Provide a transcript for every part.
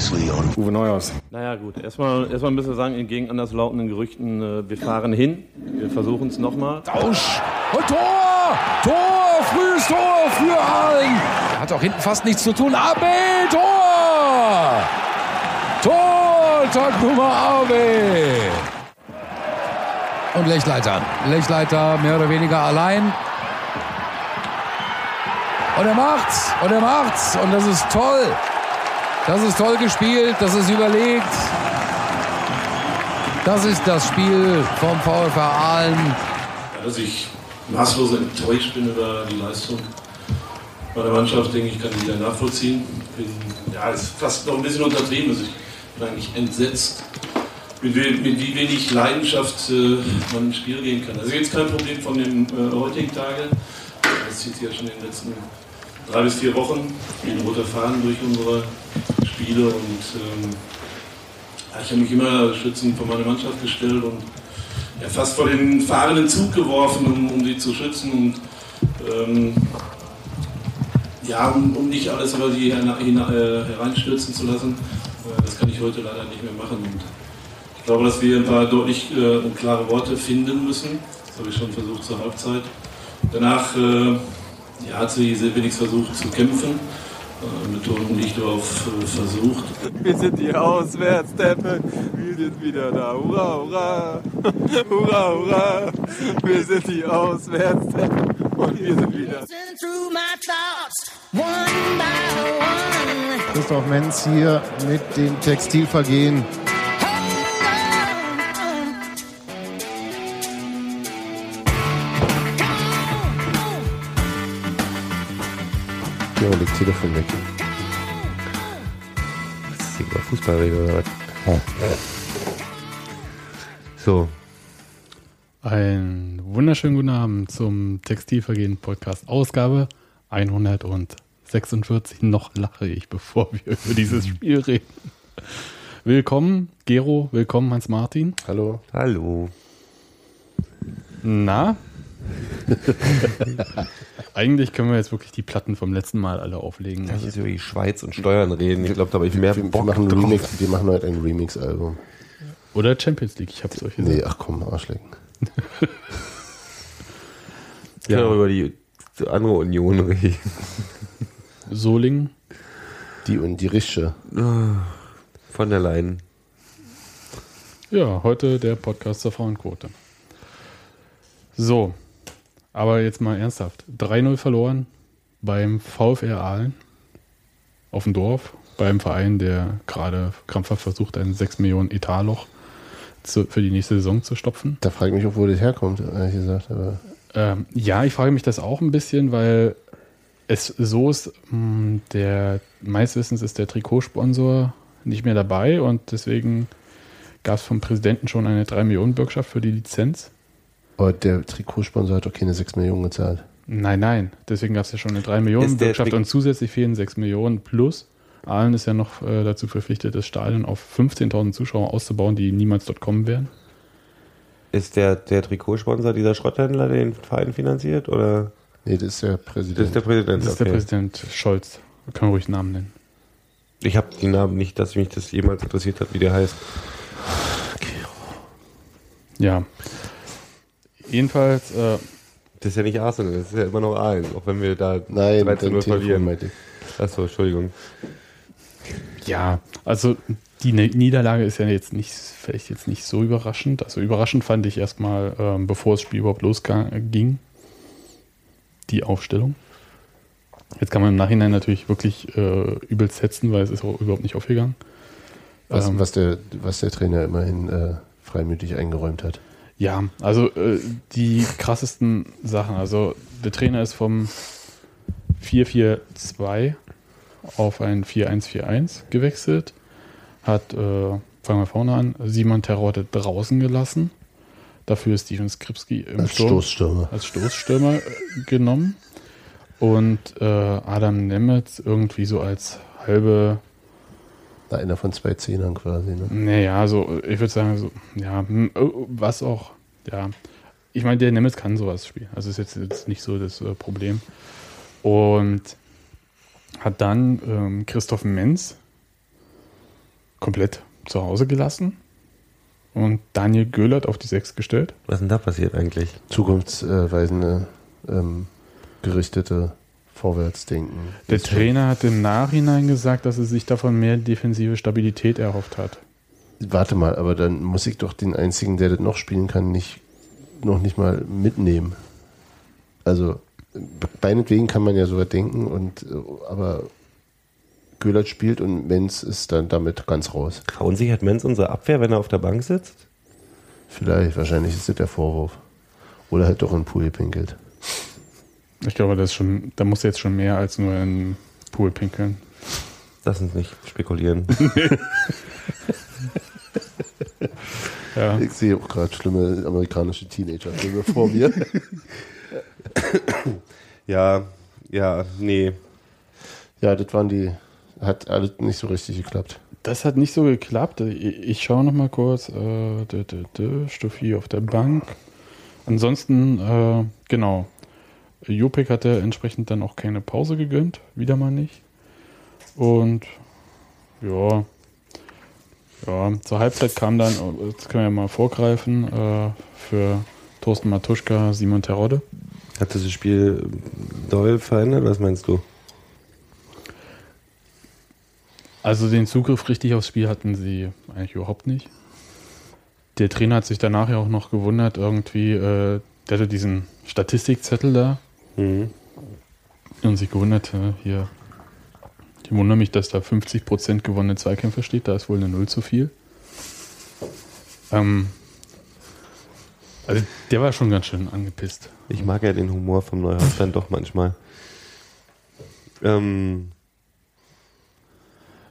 Previously on Uwe Neuhaus. Naja, gut. Erstmal, erstmal müssen wir sagen, entgegen anderslautenden Gerüchten, äh, wir fahren hin. Wir versuchen es nochmal. Tausch und Tor! Tor! Frühes Tor für Aalen. Hat auch hinten fast nichts zu tun. AB! Tor! Tor! Tag Nummer AB! Und Lechleiter. Lechleiter mehr oder weniger allein. Und er macht's. Und er macht's. Und das ist toll. Das ist toll gespielt. Das ist überlegt. Das ist das Spiel vom VfR Aalen. Dass ich maßlos enttäuscht bin über die Leistung meiner Mannschaft, denke ich, kann ich wieder nachvollziehen. Bin, ja, ist fast noch ein bisschen untertrieben. Also ich bin eigentlich entsetzt, mit, mit wie wenig Leidenschaft äh, man ins Spiel gehen kann. Also jetzt kein Problem von dem äh, heutigen Tage. Das zieht sich ja schon in den letzten drei bis vier Wochen ein roter Faden durch unsere Spiele und ähm, ich habe mich immer schützend vor meine Mannschaft gestellt und ja, fast vor den fahrenden Zug geworfen, um, um sie zu schützen und ähm, ja, um, um, nicht alles über sie äh, hereinstürzen zu lassen. Äh, das kann ich heute leider nicht mehr machen. Und ich glaube, dass wir ein paar deutlich äh, und klare Worte finden müssen. Das habe ich schon versucht zur Halbzeit. Danach äh, ja, hat sie wenigstens versucht zu kämpfen. Äh, Betonung liegt auf äh, versucht. Wir sind die Auswärtsteppen, wir sind wieder da. Hurra, hurra, hurra, hurra. Wir sind die Auswärtsteppen und wir sind wieder. Christoph Menz hier mit dem Textilvergehen. Ja, legt Telefon weg. Das ist über Fußballregel oder was? So. Einen wunderschönen guten Abend zum Textilvergehen Podcast Ausgabe 146. Noch lache ich, bevor wir über dieses Spiel reden. Willkommen, Gero, willkommen, Hans-Martin. Hallo. Hallo. Na? Eigentlich können wir jetzt wirklich die Platten vom letzten Mal alle auflegen. Ich jetzt über die Schweiz und Steuern reden? Ich glaube, da habe ich mehr wir, Bock wir machen, drauf. Remix, wir machen heute ein Remix-Album. Oder Champions League, ich habe es euch gesagt. Nee, ach komm, Arschlecken. ja. Können über die andere Union reden. Solingen. Die und die Rische. Von der Leyen. Ja, heute der Podcast zur Frauenquote. So, aber jetzt mal ernsthaft. 3-0 verloren beim VfR Aalen auf dem Dorf, beim Verein, der gerade krampfhaft versucht, ein 6 Millionen Etatloch zu, für die nächste Saison zu stopfen. Da frage ich mich auch, wo das herkommt, ehrlich gesagt. Ähm, ja, ich frage mich das auch ein bisschen, weil es so ist, mh, der meines Wissens ist der Trikotsponsor nicht mehr dabei und deswegen gab es vom Präsidenten schon eine 3 Millionen Bürgschaft für die Lizenz. Aber der Trikotsponsor hat doch keine 6 Millionen gezahlt. Nein, nein. Deswegen gab es ja schon eine 3 Millionen Bürgschaft und zusätzlich fehlen 6 Millionen plus. Aalen ist ja noch äh, dazu verpflichtet, das Stadion auf 15.000 Zuschauer auszubauen, die niemals dort kommen werden. Ist der, der Trikotsponsor dieser Schrotthändler, der den Verein finanziert? Oder? Nee, das ist der Präsident. Das ist der Präsident. Das ist okay. der Präsident Scholz. Wir können ruhig Namen nennen. Ich habe den Namen nicht, dass mich das jemals interessiert hat, wie der heißt. Ja. Jedenfalls. Äh, das ist ja nicht Arsenal, das ist ja immer noch Aalen, auch wenn wir da Nein, 13 0 verlieren. Meinte Achso, Entschuldigung. Ja, also die Niederlage ist ja jetzt nicht, vielleicht jetzt nicht so überraschend. Also überraschend fand ich erstmal, ähm, bevor das Spiel überhaupt losging, die Aufstellung. Jetzt kann man im Nachhinein natürlich wirklich äh, übelst setzen, weil es ist auch überhaupt nicht aufgegangen. Was, ähm, was, der, was der Trainer immerhin äh, freimütig eingeräumt hat. Ja, also äh, die krassesten Sachen. Also der Trainer ist vom 4-4-2 auf ein 4-1-4-1 gewechselt. Hat, äh, fangen wir vorne an, Simon Terodde draußen gelassen. Dafür ist Steven Skripski im als Sturm, Stoßstürmer. als Stoßstürmer äh, genommen. Und äh, Adam Nemetz irgendwie so als halbe einer von zwei Zehnern quasi. Ne? Naja, so, ich würde sagen, so, ja, was auch, ja. Ich meine, der Nemetz kann sowas spielen. Also ist jetzt, jetzt nicht so das äh, Problem. Und hat dann ähm, Christoph Menz komplett zu Hause gelassen und Daniel Göhlert auf die Sechs gestellt. Was ist denn da passiert eigentlich? Zukunftsweisende, ähm, gerichtete Vorwärtsdenken. Der Trainer hat im Nachhinein gesagt, dass er sich davon mehr defensive Stabilität erhofft hat. Warte mal, aber dann muss ich doch den einzigen, der das noch spielen kann, nicht noch nicht mal mitnehmen. Also meinetwegen kann man ja so weit denken und aber Göllert spielt und Menz ist dann damit ganz raus. Verunsichert Menz unsere Abwehr, wenn er auf der Bank sitzt? Vielleicht, wahrscheinlich ist das der Vorwurf. Oder halt doch in den Pool gepinkelt. Ich glaube, das ist schon, da muss jetzt schon mehr als nur in den Pool pinkeln. Lass uns nicht spekulieren. Ja. Ich sehe auch gerade schlimme amerikanische Teenager-Filme vor mir. ja, ja, nee. ja, das waren die, hat alles nicht so richtig geklappt. Das hat nicht so geklappt. Ich, schaue noch mal kurz. Äh, Stuffi auf der Bank. Ansonsten, äh, genau. Jopek hatte entsprechend dann auch keine Pause gegönnt. Wieder mal nicht. Und ja. Ja, zur Halbzeit kam dann, oh, jetzt können wir ja mal vorgreifen, äh, für Thorsten Matuschka, Simon Terodde. Hat das Spiel doll verändert? Was meinst du? Also den Zugriff richtig aufs Spiel hatten sie eigentlich überhaupt nicht. Der Trainer hat sich danach ja auch noch gewundert, irgendwie, äh, der hatte diesen Statistikzettel da Mhm. und sich gewundert, hier, ich wundere mich, dass da 50% gewonnene Zweikämpfe steht, da ist wohl eine Null zu viel. Ähm, also der war schon ganz schön angepisst. Ich mag ja den Humor vom Neuhaus dann doch manchmal. Ähm,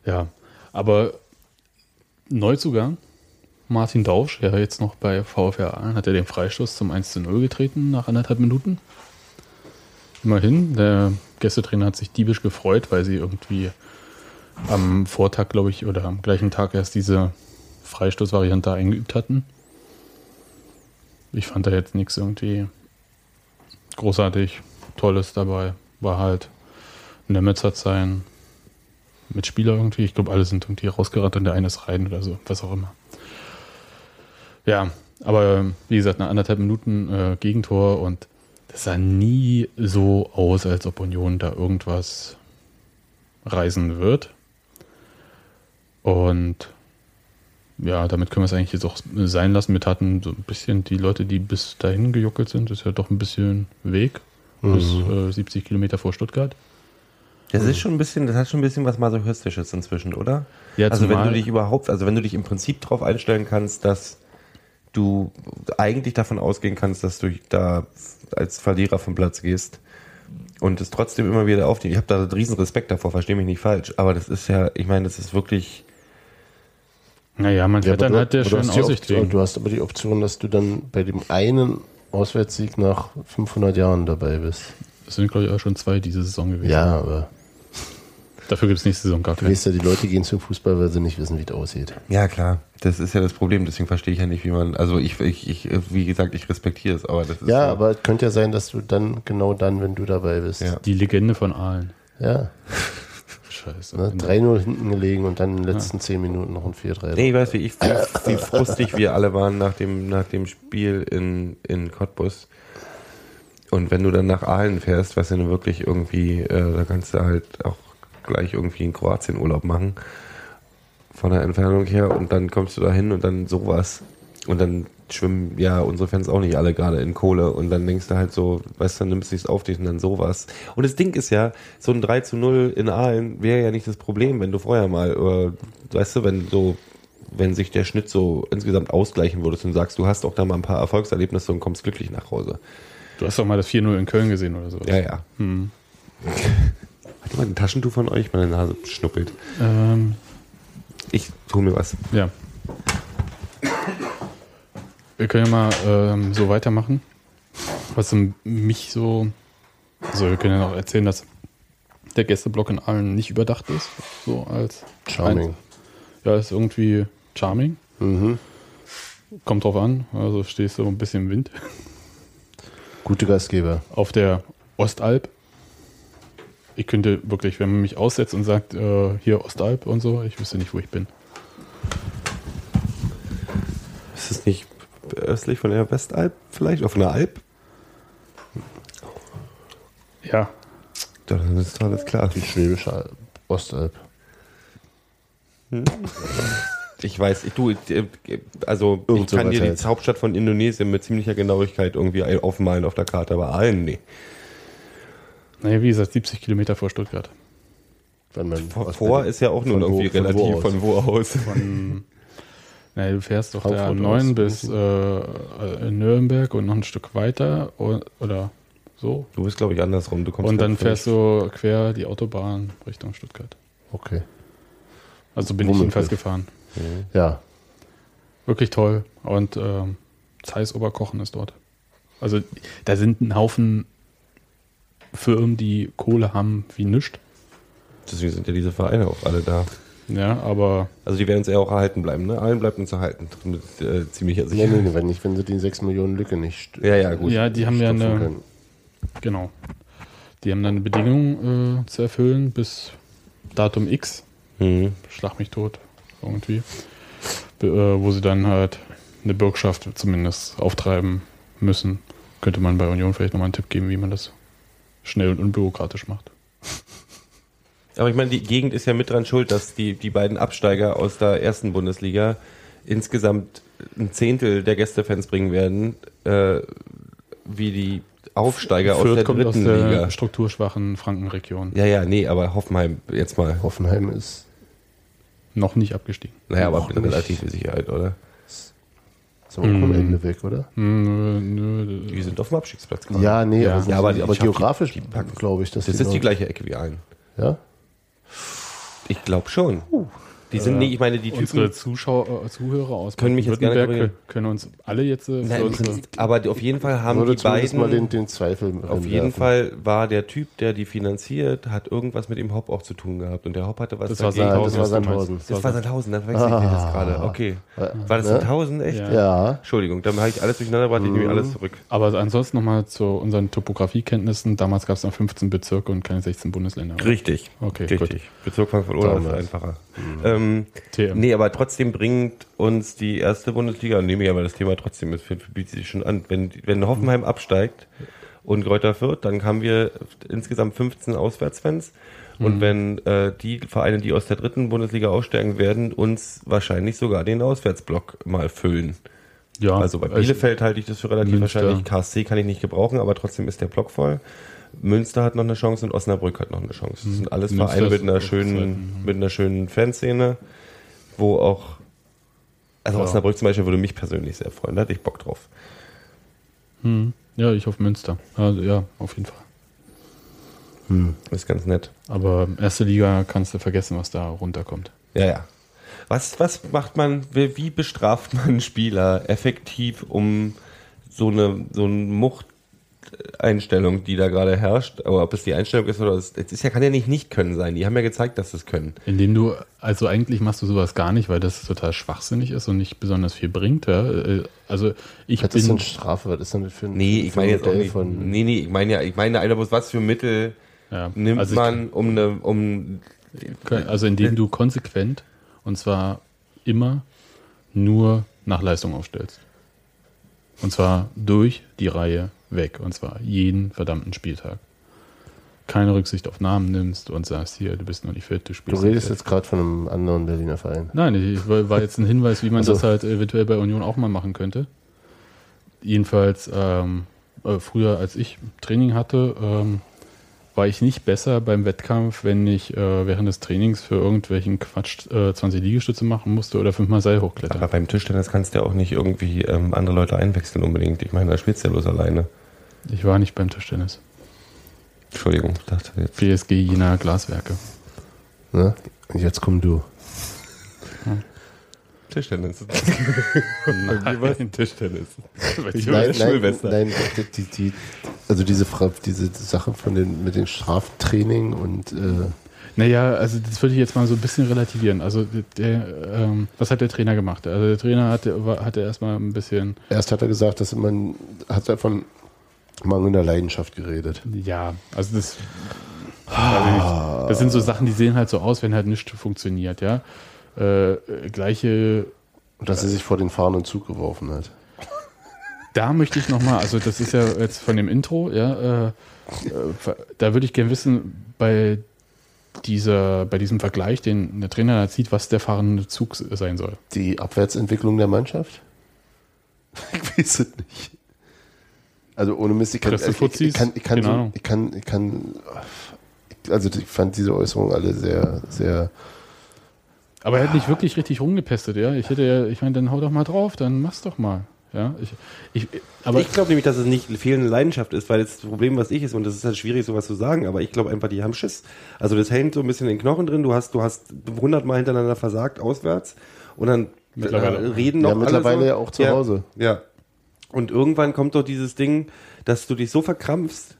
Ja, aber Neuzugang, Martin Dausch, ja jetzt noch bei VfR Aalen, hat er den Freistoß zum 1 zu 0 getreten nach anderthalb Minuten. Immerhin, der Gästetrainer hat sich diebisch gefreut, weil sie irgendwie am Vortag, glaube ich, oder am gleichen Tag erst diese Freistoßvariante eingeübt hatten. Ich fand da jetzt nichts irgendwie großartig Tolles dabei. War halt, Nemetz hat sein Mitspieler irgendwie. Ich glaube, alle sind irgendwie rausgerannt und der eine ist rein oder so, was auch immer. Ja, aber wie gesagt, nach anderthalb Minuten äh, Gegentor und das sah nie so aus, als ob Union da irgendwas reisen wird. Und ja, damit können wir es eigentlich jetzt auch sein lassen. Wir taten so ein bisschen die Leute, die bis dahin gejuckelt sind, das ist ja doch ein bisschen Weg bis äh, 70 Kilometer vor Stuttgart. das ist schon ein bisschen, das hat schon ein bisschen was Masochistisches inzwischen, oder? Ja, also wenn du dich überhaupt, also wenn du dich im Prinzip darauf einstellen kannst, dass du eigentlich davon ausgehen kannst, dass du da als Verlierer vom Platz gehst und es trotzdem immer wieder aufnehmen. Ich habe da riesen Respekt davor, verstehe mich nicht falsch, aber das ist ja, ich meine, das ist wirklich, Naja, man Ja, fährt dann halt der aber du schönen hast die Aussicht Option, wegen. Du hast aber die Option, dass du dann bei dem einen Auswärtssieg nach 500 Jahren dabei bist. Das sind, glaube ich, auch schon zwei diese Saison gewesen. Ja, aber Dafür gibt es nächste Saison gar keinen. weißt ja, die Leute gehen zum Fußball, weil sie nicht wissen, wie es aussieht. ja klar, das ist ja das Problem, deswegen verstehe ich ja nicht, wie man, also ich, ich, ich wie gesagt, ich respektiere es, aber das ist Ja, so- aber es könnte ja sein, dass du dann, genau dann, wenn du dabei bist. Ja. Die Legende von Aalen. Ja, Scheiße. ne, 3-0 hinten gelegen und dann in den letzten 10 Minuten noch ein 4-3. Nee, ich weiß, wie, ich, wie, wie frustig wir alle waren nach dem, nach dem Spiel in, in Cottbus. Und wenn du dann nach Aalen fährst, was ja nun wirklich irgendwie, äh, da kannst du halt auch gleich irgendwie in Kroatien Urlaub machen. Von der Entfernung her. Und dann kommst du da hin und dann sowas. Und dann schwimmen ja unsere Fans auch nicht alle gerade in Kohle. Und dann denkst du halt so, weißt du, dann nimmst du es auf dich und dann sowas. Und das Ding ist ja, so ein 3 zu 0 in Aalen wäre ja nicht das Problem, wenn du vorher mal, oder, weißt du, wenn so, wenn sich der Schnitt so insgesamt ausgleichen würdest und sagst, du hast auch da mal ein paar Erfolgserlebnisse und kommst glücklich nach Hause. Du hast doch mal das 4-0 in Köln gesehen oder so. Ja, ja. Hm. Hat jemand ein Taschentuch von euch? Meine Nase schnuppelt. Ähm, Ich hol mir was. ja. Wir können ja mal ähm, so weitermachen. Was mich so. Also, wir können ja noch erzählen, dass der Gästeblock in Aalen nicht überdacht ist. So als. Charming. Ja, ist irgendwie charming. Mhm. Kommt drauf an. Also, stehst du ein bisschen im Wind. Gute Gastgeber. auf der Ostalb. Ich könnte wirklich, wenn man mich aussetzt und sagt, äh, hier Ostalb und so, ich wüsste nicht, wo ich bin. Ist es nicht östlich von der Westalb vielleicht? Auf einer Alp? Ja. Dann ist doch alles klar. Die Schwäbische Alb- Ostalb. Ich weiß, ich, du, also ich kann dir die halt. Hauptstadt von Indonesien mit ziemlicher Genauigkeit irgendwie aufmalen auf der Karte, aber allen nee. Naja, wie gesagt, 70 Kilometer vor Stuttgart. Wenn man Vor, vor ist ja auch nur wo- irgendwie von wo relativ aus? von wo aus. Von, naja, du fährst doch der Frankfurt 9 aus, bis äh, äh, Nürnberg und noch ein Stück weiter oder so. Du bist, glaube ich, andersrum. Du kommst Und dann halt fährst du quer die Autobahn Richtung Stuttgart. Okay. Also bin ich Womöglich. jedenfalls gefahren. Ja. Wirklich toll. Und ähm, Zeiss Oberkochen ist dort. Also da sind ein Haufen Firmen, die Kohle haben wie nischt. Deswegen sind ja diese Vereine auch alle da. Ja, aber Also die werden uns eher auch erhalten bleiben, ne? Allen bleibt uns erhalten. Mit äh, ziemlicher Sicherheit. nee, nee, wenn nicht, wenn sie die 6 Millionen Lücke nicht st- Ja, ja, gut. ja, die haben ja eine, können. genau. Die haben dann eine Bedingung äh, zu erfüllen bis Datum X. Mhm. Schlag mich tot, irgendwie. Be- äh, wo sie dann halt eine Bürgschaft zumindest auftreiben müssen. Könnte man bei Union vielleicht nochmal einen Tipp geben, wie man das schnell und unbürokratisch macht. Aber ich meine, die Gegend ist ja mit dran schuld, dass die, die beiden Absteiger aus der ersten Bundesliga insgesamt ein Zehntel der Gästefans bringen werden, äh, wie die Aufsteiger aus Fürth der kommt aus dritten der Liga. strukturschwachen Frankenregion. Ja, ja, nee, aber Hoffenheim jetzt mal. Hoffenheim ist. Noch nicht abgestiegen. Naja, aber Noch mit nicht. relativ viel Sicherheit, oder? Ist aber auch am Mm. Ende weg, oder? Nö, nö, Die sind auf dem Abstiegsplatz gerade. Ja, nee, Ja. aber, Ja, aber die- aber die- geografisch die packen- glaube ich, dass Das ist die gleiche Ecke wie allen. Ja? Ich glaube schon. Die sind, nee, ich meine, die Unsere Typen. Zuschauer, äh, Zuhörer aus Können mich jetzt gerne korrigieren. können uns alle jetzt äh, Nein, unsere, Prinzip, aber auf jeden Fall haben die beiden. mal den, den Zweifel Auf jeden Fall war der Typ, der die finanziert, hat irgendwas mit dem Hop auch zu tun gehabt. Und der Hop hatte was das war dagegen. Das Sandhausen. war was du Sandhausen. Das war Sandhausen, dann wechsle ich das gerade. Okay. War das ne? Sandhausen, echt? Ja. Ja. Entschuldigung, dann habe ich alles durcheinander gebracht, ich nehme Mhm. alles zurück. Aber ansonsten nochmal zu unseren Topografiekenntnissen. Damals gab es noch 15 Bezirke und keine 16 Bundesländer. Richtig. Okay, Richtig. Bezirk Frankfurt-Oder ist einfacher. Ähm, TM. nee, aber trotzdem bringt uns die erste Bundesliga, nehme ich aber das Thema trotzdem, das bietet sich schon an. Wenn, wenn Hoffenheim absteigt und Greuther Fürth, dann haben wir insgesamt 15 Auswärtsfans. Und wenn äh, die Vereine, die aus der dritten Bundesliga aussteigen werden, uns wahrscheinlich sogar den Auswärtsblock mal füllen. Ja, Also bei Bielefeld halte ich das für relativ Münster. wahrscheinlich. KSC kann ich nicht gebrauchen, aber trotzdem ist der Block voll. Münster hat noch eine Chance und Osnabrück hat noch eine Chance. Das sind alles Münster Vereine mit einer schönen, zweiten, mit einer schönen Fanszene, wo auch, also Ja. Osnabrück zum Beispiel würde mich persönlich sehr freuen. Da hätte ich Bock drauf. Hm. Ja, ich hoffe Münster. Also, ja, auf jeden Fall. Ist ganz nett. Aber erste Liga kannst du vergessen, was da runterkommt. Ja, ja. Was, was macht man, wie bestraft man einen Spieler effektiv, um so eine, so eine Mucht-Einstellung, die da gerade herrscht, aber ob es die Einstellung ist oder es, es ist ja, kann ja nicht nicht können sein. Die haben ja gezeigt, dass sie es können. Indem du, also eigentlich machst du sowas gar nicht, weil das total schwachsinnig ist und nicht besonders viel bringt. Ja? Äh, Also ich Was ist denn bin, Strafe? Was ist denn das für ein Nee, ich meine jetzt auch nicht. Von, nee, nee, ich meine ja, ich meine einer was für Mittel ja, nimmt also ich- man, um eine, um Also indem du konsequent und zwar immer nur nach Leistung aufstellst. Und zwar durch die Reihe weg. Und zwar jeden verdammten Spieltag. Keine Rücksicht auf Namen nimmst und sagst, hier, du bist noch nicht fit, du du spielst. redest nicht jetzt gerade von einem anderen Berliner Verein. Nein, ich war jetzt ein Hinweis, wie man Also- das halt eventuell bei Union auch mal machen könnte. Jedenfalls, ähm, äh, früher als ich Training hatte, ähm, war ich nicht besser beim Wettkampf, wenn ich äh, während des Trainings für irgendwelchen Quatsch äh, 20 Liegestütze machen musste oder fünfmal Seil hochklettern. aber beim Tischtennis kannst du ja auch nicht irgendwie ähm, andere Leute einwechseln unbedingt. Ich meine, da spielst du ja bloß alleine. Ich war nicht beim Tischtennis. Entschuldigung, ich dachte jetzt. PSG Jena Glaswerke. Ne? Und jetzt komm du. Tischtennis. Nein, Tischtennis. Ich Nein, nein, nein die, die, also diese, Fra- diese Sache von den, mit den Straftraining und äh, Naja, also das würde ich jetzt mal so ein bisschen relativieren. Also der, ähm, was hat der Trainer gemacht? Also der Trainer hatte, war, hatte erstmal ein bisschen, erst hat er gesagt, dass man hat er von mangelnder Leidenschaft geredet. ja, also das, nicht. das sind so Sachen, die sehen halt so aus, wenn halt nichts funktioniert, ja. Äh, gleiche Und dass er sich vor den fahrenden Zug geworfen hat. Da möchte ich nochmal, also das ist ja jetzt von dem Intro, ja, äh, äh, da würde ich gerne wissen, bei dieser, bei diesem Vergleich, den der Trainer da zieht, was der fahrende Zug sein soll. Die Abwärtsentwicklung der Mannschaft? Ich weiß es nicht. Also ohne Mist, ich kann, ich, ich, ich kann, ich kann, so, ich kann, ich kann, also ich fand diese Äußerungen alle sehr, sehr, Aber er hat nicht wirklich richtig rumgepestet, ja. Ich hätte ja, ich meine, dann hau doch mal drauf, dann mach's doch mal. Ja, ich, ich, aber ich glaube nämlich, dass es nicht fehlende Leidenschaft ist, weil das Problem, was ich ist, und das ist halt schwierig, sowas zu sagen, aber ich glaube einfach, die haben Schiss. Also das hängt so ein bisschen in den Knochen drin. Du hast, du hast hundertmal hintereinander versagt auswärts und dann Mittlerweile äh, auch. reden noch ja, mittlerweile alle so. ja auch zu ja, Hause. Ja. Und irgendwann kommt doch dieses Ding, dass du dich so verkrampfst,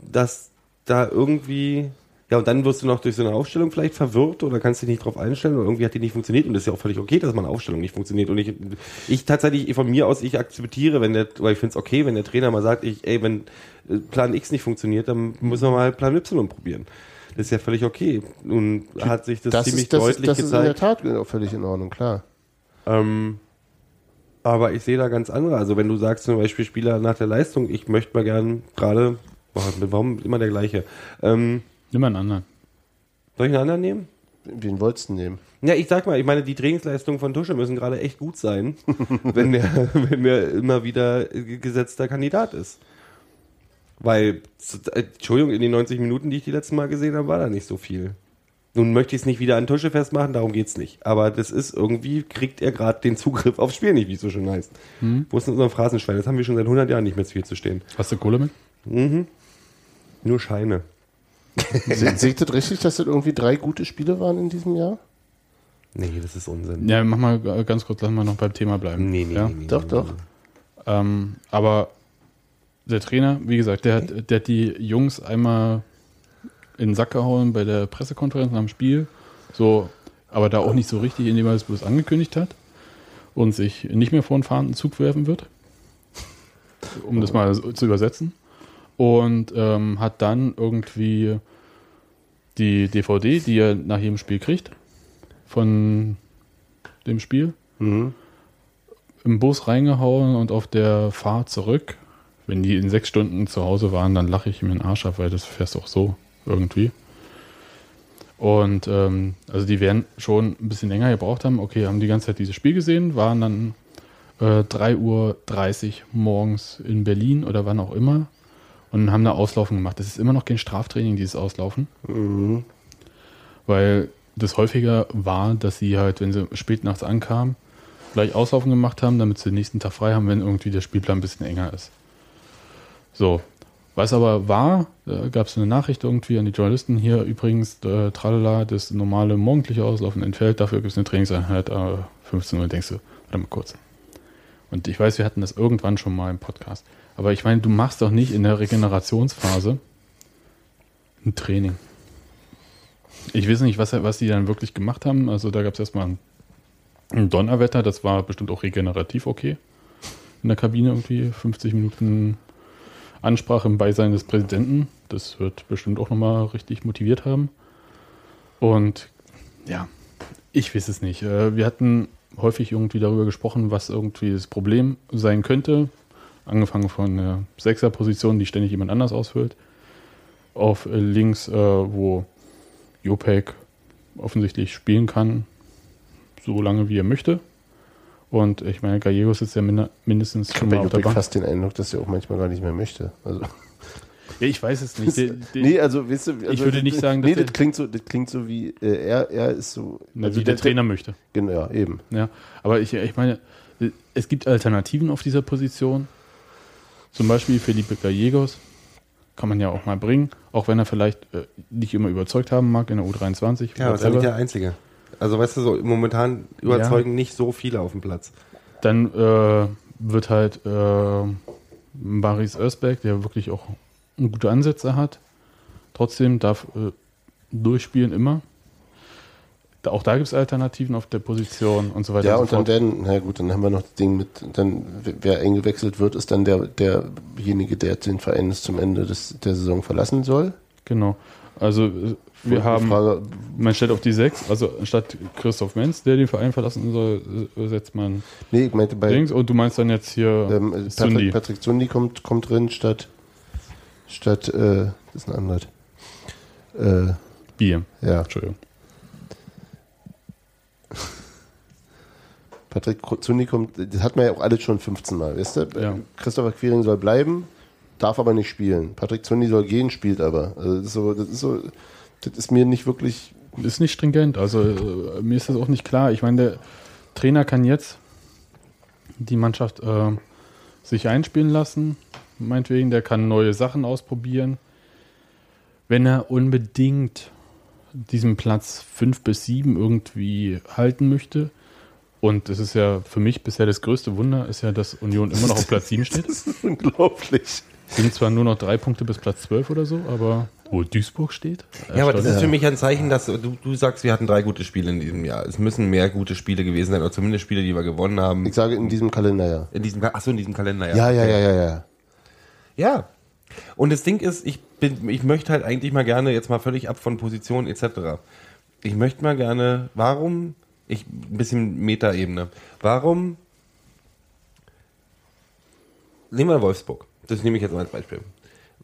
dass da irgendwie, ja, und dann wirst du noch durch so eine Aufstellung vielleicht verwirrt oder kannst dich nicht drauf einstellen oder irgendwie hat die nicht funktioniert und das ist ja auch völlig okay, dass meine Aufstellung nicht funktioniert. Und ich, ich tatsächlich von mir aus, ich akzeptiere, wenn der, weil ich finde es okay, wenn der Trainer mal sagt, ich, ey, wenn äh, Plan X nicht funktioniert, dann müssen wir mal Plan Y probieren. Das ist ja völlig okay. Und hat sich das, das ziemlich ist, das, deutlich ist, das ist in der gezeigt. Tat völlig in Ordnung, klar. Ähm, aber ich sehe da ganz andere. Also wenn du sagst zum Beispiel Spieler nach der Leistung, ich möchte mal gern gerade, warum immer der gleiche? Ähm, nimm mal einen anderen. soll ich einen anderen nehmen? Wen wolltest du nehmen? Ja, ich sag mal, ich meine, die Trainingsleistungen von Tusche müssen gerade echt gut sein, wenn der, wenn der immer wieder gesetzter Kandidat ist. Weil, äh, Entschuldigung, in den 90 Minuten, die ich die letzten Mal gesehen habe, war da nicht so viel. Nun möchte ich es nicht wieder an Tusche festmachen, darum geht's nicht. Aber das ist irgendwie, kriegt er gerade den Zugriff aufs Spiel nicht, wie es so schön heißt. Wo ist denn unser Phrasenschwein? Das haben wir schon seit 100 Jahren nicht mehr zu viel zu stehen. Hast du Kohle mit? Nur Scheine. Se- Seht ihr das richtig, dass das irgendwie drei gute Spiele waren in diesem Jahr? Nee, das ist Unsinn. Ja, mach mal äh, ganz kurz, lass mal noch beim Thema bleiben. Nee, nee, ja? nee, nee. Doch, nee, doch. nee. Ähm, aber der Trainer, wie gesagt, der hat, der hat die Jungs einmal in den Sack gehauen bei der Pressekonferenz nach dem Spiel. So, aber da auch nicht so richtig, indem er es bloß angekündigt hat und sich nicht mehr vor den fahrenden Zug werfen wird. Um das mal zu übersetzen. Und ähm, hat dann irgendwie die DVD, die er nach jedem Spiel kriegt, von dem Spiel, Mhm. im Bus reingehauen und auf der Fahrt zurück, wenn die in sechs Stunden zu Hause waren, dann lache ich mir den Arsch ab, weil das fährst auch so irgendwie. Und ähm, also die werden schon ein bisschen länger gebraucht haben. Okay, haben die ganze Zeit dieses Spiel gesehen, waren dann äh, 3.30 Uhr morgens in Berlin oder wann auch immer und haben da Auslaufen gemacht. Das ist immer noch kein Straftraining, dieses Auslaufen. Weil das häufiger war, dass sie halt, wenn sie spät nachts ankamen, gleich Auslaufen gemacht haben, damit sie den nächsten Tag frei haben, wenn irgendwie der Spielplan ein bisschen enger ist. So. Was aber war, gab es eine Nachricht irgendwie an die Journalisten hier übrigens, äh, tralala, das normale morgendliche Auslaufen entfällt, dafür gibt es eine Trainingseinheit äh, 15 Uhr, denkst du, warte mal kurz. Und ich weiß, wir hatten das irgendwann schon mal im Podcast. Aber ich meine, du machst doch nicht in der Regenerationsphase ein Training. Ich weiß nicht, was, was die dann wirklich gemacht haben. Also da gab es erstmal ein Donnerwetter, das war bestimmt auch regenerativ okay. In der Kabine irgendwie 50 Minuten Ansprache im Beisein des Präsidenten. Das wird bestimmt auch nochmal richtig motiviert haben. Und ja, ich weiß es nicht. Äh, Wir hatten häufig irgendwie darüber gesprochen, was irgendwie das Problem sein könnte. Angefangen von der Sechserposition, die ständig jemand anders ausfüllt. Auf links, äh, wo Jopek offensichtlich spielen kann, so lange wie er möchte. Und ich meine, Gallegos ist ja min mindestens Ich schon habe mal auf der Bank. fast den Eindruck, dass er auch manchmal gar nicht mehr möchte. Also, Ja, ich weiß es nicht. Der- der- nee, also, weißt du, also, würde nicht sagen, dass nee, das klingt so, das klingt so wie, äh, er, er ist so. Na, also wie der Trainer möchte. Genau, ja, eben. Ja, aber ich, ich meine, es gibt Alternativen auf dieser Position. Zum Beispiel Felipe Gallegos. Kann man ja auch mal bringen, auch wenn er vielleicht äh, nicht immer überzeugt haben mag in der U23. Ja, aber ist ja nicht der Einzige. Also weißt du, so momentan überzeugen nicht so viele auf dem Platz. Dann äh, wird halt äh, Baris Özberg, der wirklich auch gute Ansätze hat, trotzdem darf äh, durchspielen immer. Da, auch da gibt es Alternativen auf der Position und so weiter Ja, und und so dann fort. werden, na gut, dann haben wir noch das Ding mit, dann, wer eingewechselt wird, ist dann der, derjenige, der den Verein bis zum Ende des, der Saison verlassen soll. Genau. Also äh, Wir haben, Frage, man stellt auf die 6, also anstatt Christoph Menz, der den Verein verlassen soll, äh, setzt man nee, ich meinte bei Dings. Und du meinst dann jetzt hier ähm, Sundi. Patrick, Patrick Zundi kommt, kommt drin statt, statt äh, das ist ein anderes. Äh, Bier. ja, Entschuldigung. Patrick Zundi kommt, das hat man ja auch alles schon 15 Mal, weißt du? Ja. Christopher Quiring soll bleiben, darf aber nicht spielen. Patrick Zundi soll gehen, spielt aber. Also das ist so, das ist so, das ist mir nicht wirklich Ist nicht stringent. Also äh, mir ist das auch nicht klar. Ich meine, der Trainer kann jetzt die Mannschaft äh, sich einspielen lassen. Meinetwegen, der kann neue Sachen ausprobieren. Wenn er unbedingt diesen Platz 5 bis 7 irgendwie halten möchte, und das ist ja für mich bisher das größte Wunder, ist ja, dass Union immer noch auf Platz 7 steht. Das ist unglaublich. Sind zwar nur noch drei Punkte bis Platz 12 oder so, aber wo Duisburg steht. Ja, aber das ist für mich ein Zeichen, dass du, du sagst, wir hatten drei gute Spiele in diesem Jahr. Es müssen mehr gute Spiele gewesen sein, oder zumindest Spiele, die wir gewonnen haben. Ich sage in diesem Kalenderjahr. In diesem, achso, in diesem Kalender, ja. Ja, ja, ja, ja, ja. Ja. Und das Ding ist, ich bin, ich möchte halt eigentlich mal gerne, jetzt mal völlig ab von Position etc. Ich möchte mal gerne, warum, ich, ein bisschen Metaebene, warum, nehmen wir Wolfsburg. Das nehme ich jetzt mal als Beispiel.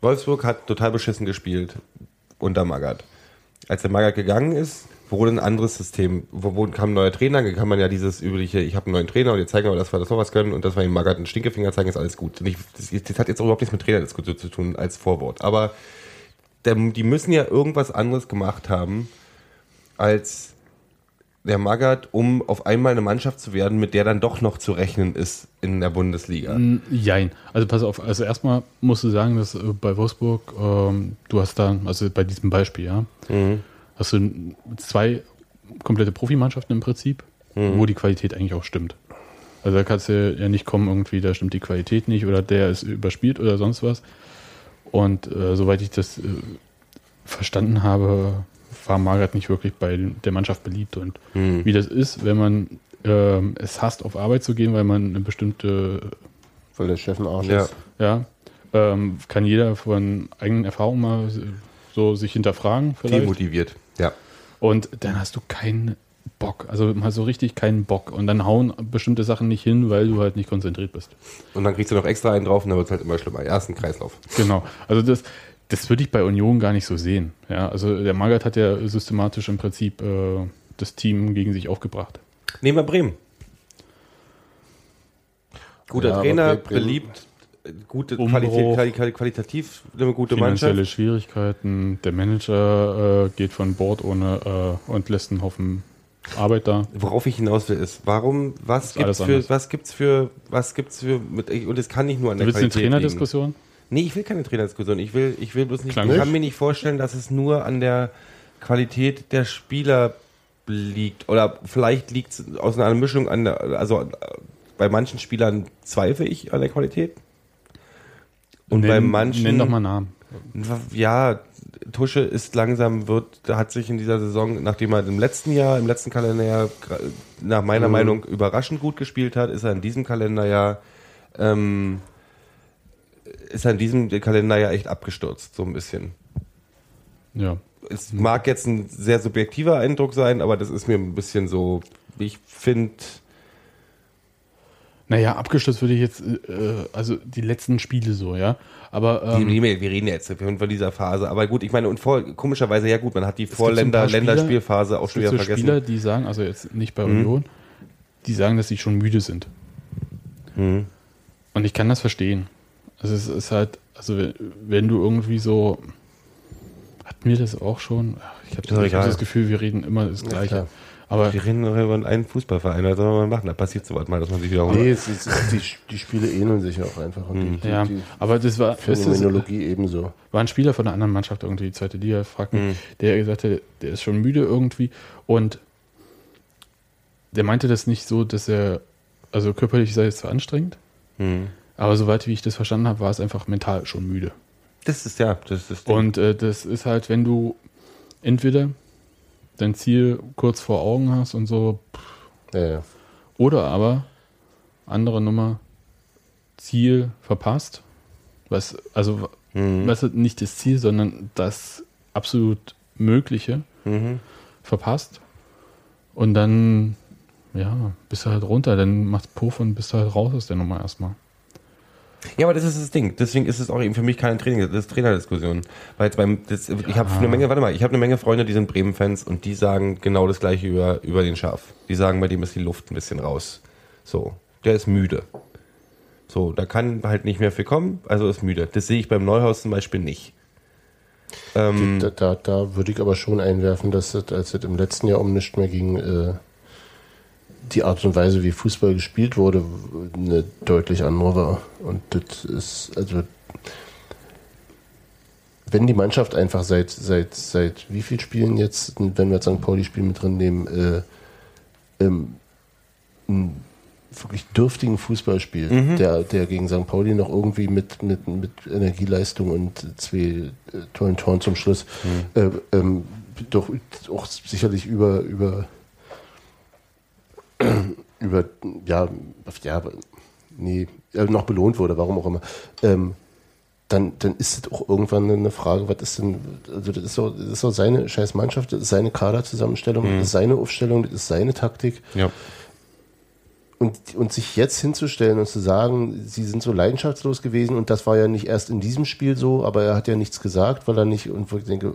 Wolfsburg hat total beschissen gespielt unter Magath. Als der Magath gegangen ist, wurde ein anderes System. Wo, wo kam ein neuer Trainer, kann man ja dieses übliche, ich habe einen neuen Trainer und jetzt zeigen wir, dass wir das noch was können und dass wir ihm Magath einen Stinkefinger zeigen, ist alles gut. Ich, das, das hat jetzt überhaupt nichts mit Trainerdiskussion zu tun als Vorwort. Aber der, die müssen ja irgendwas anderes gemacht haben, als der Magath, um auf einmal eine Mannschaft zu werden, mit der dann doch noch zu rechnen ist in der Bundesliga. Jein. Also pass auf, also erstmal musst du sagen, dass äh, bei Wolfsburg, ähm, du hast da, also bei diesem Beispiel, ja, Mhm. hast du zwei komplette Profimannschaften im Prinzip, wo die Qualität eigentlich auch stimmt. Also da kannst du ja nicht kommen, irgendwie, da stimmt die Qualität nicht oder der ist überspielt oder sonst was. Und äh, soweit ich das äh, verstanden habe, war Magath nicht wirklich bei der Mannschaft beliebt. Und Mhm. wie das ist, wenn man ähm, es hasst, auf Arbeit zu gehen, weil man eine bestimmte Weil der Chef ein Arsch Ja. ist. ja, ähm, kann jeder von eigenen Erfahrungen mal so sich hinterfragen vielleicht. Demotiviert. Ja. Und dann hast du keinen Bock, also mal so richtig keinen Bock. Und dann hauen bestimmte Sachen nicht hin, weil du halt nicht konzentriert bist. Und dann kriegst du noch extra einen drauf und dann wird es halt immer schlimmer. Ersten Kreislauf. Genau. Also das, das würde ich bei Union gar nicht so sehen. Ja, also der Magath hat ja systematisch im Prinzip äh, das Team gegen sich aufgebracht. Nehmen wir Bremen. Guter Ja, Trainer, Bre- Bremen- beliebt, gute Umbruch. Qualität, quali- quali- qualitativ eine gute Finanzielle Mannschaft. Schwierigkeiten. Der Manager äh, geht von Bord ohne äh, und lässt einen Haufen Arbeit da. Worauf ich hinaus will, ist, warum, was Ist gibt's für, anders. was gibt's für, was gibt's für, mit, und es kann nicht nur an Du der willst eine Qualität liegen. Nee, ich will keine Trainerdiskussion. Ich will, ich will bloß nicht, Klang ich kann mir nicht vorstellen, dass es nur an der Qualität der Spieler liegt. Oder vielleicht liegt es aus einer Mischung an der, also äh, bei manchen Spielern zweifle ich an der Qualität. Und nenn, bei manchen. Nenn doch mal Namen. Ja, Tusche ist langsam, wird, hat sich in dieser Saison, nachdem er im letzten Jahr, im letzten Kalenderjahr, nach meiner Mhm. Meinung überraschend gut gespielt hat, ist er in diesem Kalenderjahr, ähm, ist in diesem Kalenderjahr echt abgestürzt, so ein bisschen. Ja. Es mag jetzt ein sehr subjektiver Eindruck sein, aber das ist mir ein bisschen so, ich finde, Naja, abgestürzt würde ich jetzt, äh, also die letzten Spiele so, ja. Aber ähm, wir wir reden ja jetzt von dieser Phase, aber gut, ich meine, und vor, komischerweise, ja gut, man hat die so Vorländer, Spieler- Länderspielphase auch es schon gibt wieder so vergessen. Spieler, die sagen, also jetzt nicht bei Mhm. Union, die sagen, dass sie schon müde sind. Mhm. Und ich kann das verstehen. Also es ist halt, also wenn- wenn du irgendwie so, hat mir das auch schon, ich habe das, hab das Gefühl, wir reden immer das Gleiche. klar. Aber Wir reden doch über einen Fußballverein, was soll man machen? Da passiert sowas mal, dass man sich wiederholt. Nee, es ist, die, die Spiele ähneln sich auch einfach. Und die, die, ja, die aber das war, das ist, Phänomenologie ebenso. war ein Spieler von einer anderen Mannschaft irgendwie, die zweite Liga, fragt Mhm. mich, der gesagt hat, der ist schon müde irgendwie und der meinte das nicht so, dass er, also körperlich sei es zwar anstrengend, Mhm. Aber soweit wie ich das verstanden habe, war es einfach mental schon müde. Das ist ja, das ist Und äh, das ist halt, wenn du entweder dein Ziel kurz vor Augen hast und so, Ja, ja. oder aber andere Nummer, Ziel verpasst, was, also Mhm. was nicht das Ziel, sondern das absolut Mögliche verpasst. Und dann, ja, bist du halt runter, dann machst Puff und bist du halt raus aus der Nummer erstmal. Ja, aber das ist das Ding. Deswegen ist es auch eben für mich keine Training, das ist Trainerdiskussion. Weil jetzt beim, das, ich habe eine Menge, warte mal, ich habe eine Menge Freunde, die sind Bremen-Fans und die sagen genau das gleiche über, über den Schaf. Die sagen, bei dem ist die Luft ein bisschen raus. So, der ist müde. So, da kann halt nicht mehr viel kommen, also ist müde. Das sehe ich beim Neuhaus zum Beispiel nicht. Ähm, Da, da, da würde ich aber schon einwerfen, dass es, als es im letzten Jahr um nichts mehr ging, äh, die Art und Weise, wie Fußball gespielt wurde, eine deutlich andere war. Und das ist, also, wenn die Mannschaft einfach seit, seit, seit wie viel Spielen jetzt, wenn wir jetzt St. Pauli-Spiel mit drin nehmen, äh, ähm, einen wirklich dürftigen Fußball spielt, der, der gegen St. Pauli noch irgendwie mit, mit, mit Energieleistung und zwei äh, tollen Toren zum Schluss äh, ähm, doch auch sicherlich über, über, über ja, ja, nee, äh, noch belohnt wurde, warum auch immer. Ähm, dann, dann ist es auch irgendwann eine Frage, was ist denn, also das ist so, das ist so seine scheiß Mannschaft, das ist seine Kaderzusammenstellung, das ist seine Aufstellung, das ist seine Taktik. ja. Und, und sich jetzt hinzustellen und zu sagen, sie sind so leidenschaftslos gewesen und das war ja nicht erst in diesem Spiel so, aber er hat ja nichts gesagt, weil er nicht, und wo ich denke,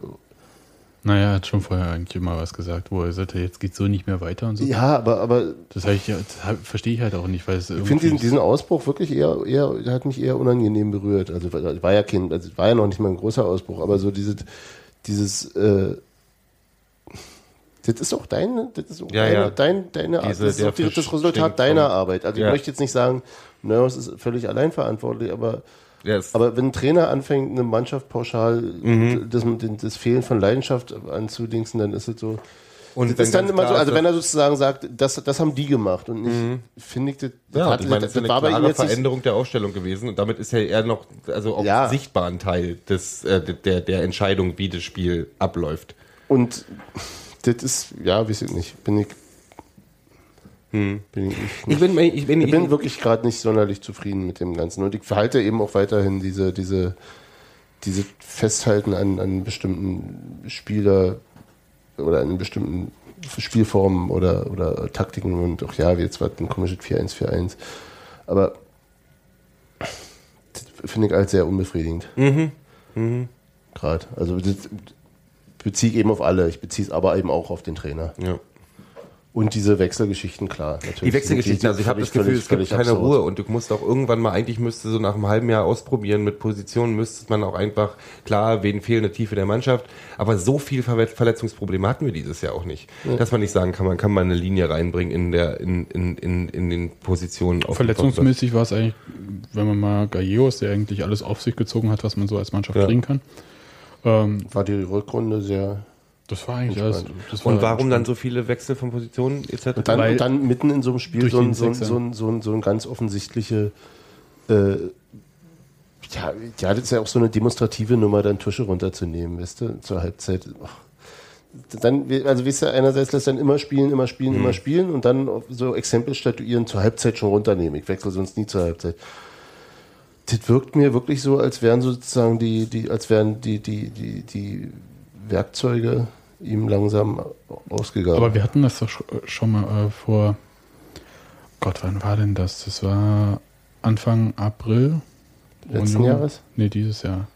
Naja, er hat schon vorher eigentlich immer was gesagt, wo er sagte, jetzt geht's so nicht mehr weiter und so. ja, aber, aber Das, ich, das verstehe ich halt auch nicht, weil es ich finde diesen, diesen Ausbruch wirklich eher, eher, der hat mich eher unangenehm berührt. Also war ja kein, also war ja noch nicht mal ein großer Ausbruch, aber so dieses, dieses, äh, das ist auch deine, das ist auch Ja, deine, ja. dein, deine Art, Diese- das ist auch die, das Resultat deiner Arbeit. Also Ja. ich möchte jetzt nicht sagen, naja, es ist völlig allein verantwortlich, aber Ja, es- Aber wenn ein Trainer anfängt, eine Mannschaft pauschal Mhm. das, das, das Fehlen von Leidenschaft anzudingsen, dann ist es so. Und das ist dann immer so, also wenn er sozusagen sagt, das, das haben die gemacht und nicht, finde ich, das, Ja, hat- ich meine, das das, ist eine war bei ihm klare Veränderung der Aufstellung gewesen und damit ist ja eher noch, also auch Ja. sichtbar ein Teil des, äh, der, der Entscheidung, wie das Spiel abläuft. und das ist, ja, weiß ich nicht, bin ich, bin ich. Ich bin, ich bin, Ich bin wirklich gerade nicht sonderlich zufrieden mit dem Ganzen. Und ich verhalte eben auch weiterhin diese, diese, diese Festhalten an, an bestimmten Spieler oder an bestimmten Spielformen oder, oder Taktiken und auch ja, wie jetzt war ein komisches 4-1-4-1. Aber das finde ich halt sehr unbefriedigend. Gerade. Also das beziehe ich eben auf alle. Ich beziehe es aber eben auch auf den Trainer. ja. Und diese Wechselgeschichten, klar. Natürlich Die Wechselgeschichten, also ich habe das völlig- Gefühl, es gibt keine absurd. Ruhe und du musst auch irgendwann mal, eigentlich müsste so nach einem halben Jahr ausprobieren mit Positionen, müsste man auch einfach, klar, wen fehlende Tiefe der Mannschaft, aber so viel Ver Verletzungsprobleme hatten wir dieses Jahr auch nicht. Dass man nicht sagen kann, man kann mal eine Linie reinbringen in der, in, in, in, in den Positionen. auf Verletzungsmäßig war es eigentlich, wenn man mal Gallegos, der eigentlich alles auf sich gezogen hat, was man so als Mannschaft Ja. kriegen kann. Ähm, War die Rückrunde sehr. Das war eigentlich alles. Das war Und warum dann so viele Wechsel von Positionen etc.? Und dann, und dann mitten in so einem Spiel so ein, so, ein, so, ein, so, ein, so ein ganz offensichtliche. Äh, ja, ja, das ist ja auch so eine demonstrative Nummer, dann Tusche runterzunehmen, weißt du, zur Halbzeit. Ach. Dann, also weißt du, einerseits lässt dann immer spielen, immer spielen, Mhm. immer spielen und dann so Exempel statuieren, zur Halbzeit schon runternehmen. Ich wechsle sonst nie zur Halbzeit. Das wirkt mir wirklich so, als wären sozusagen die, die, als wären die, die, die, die Werkzeuge ihm langsam ausgegangen. Aber wir hatten das doch sch- schon mal äh, vor. Gott, wann war denn das? Das war Anfang April. Letzten Jahres? Nee, dieses Jahr.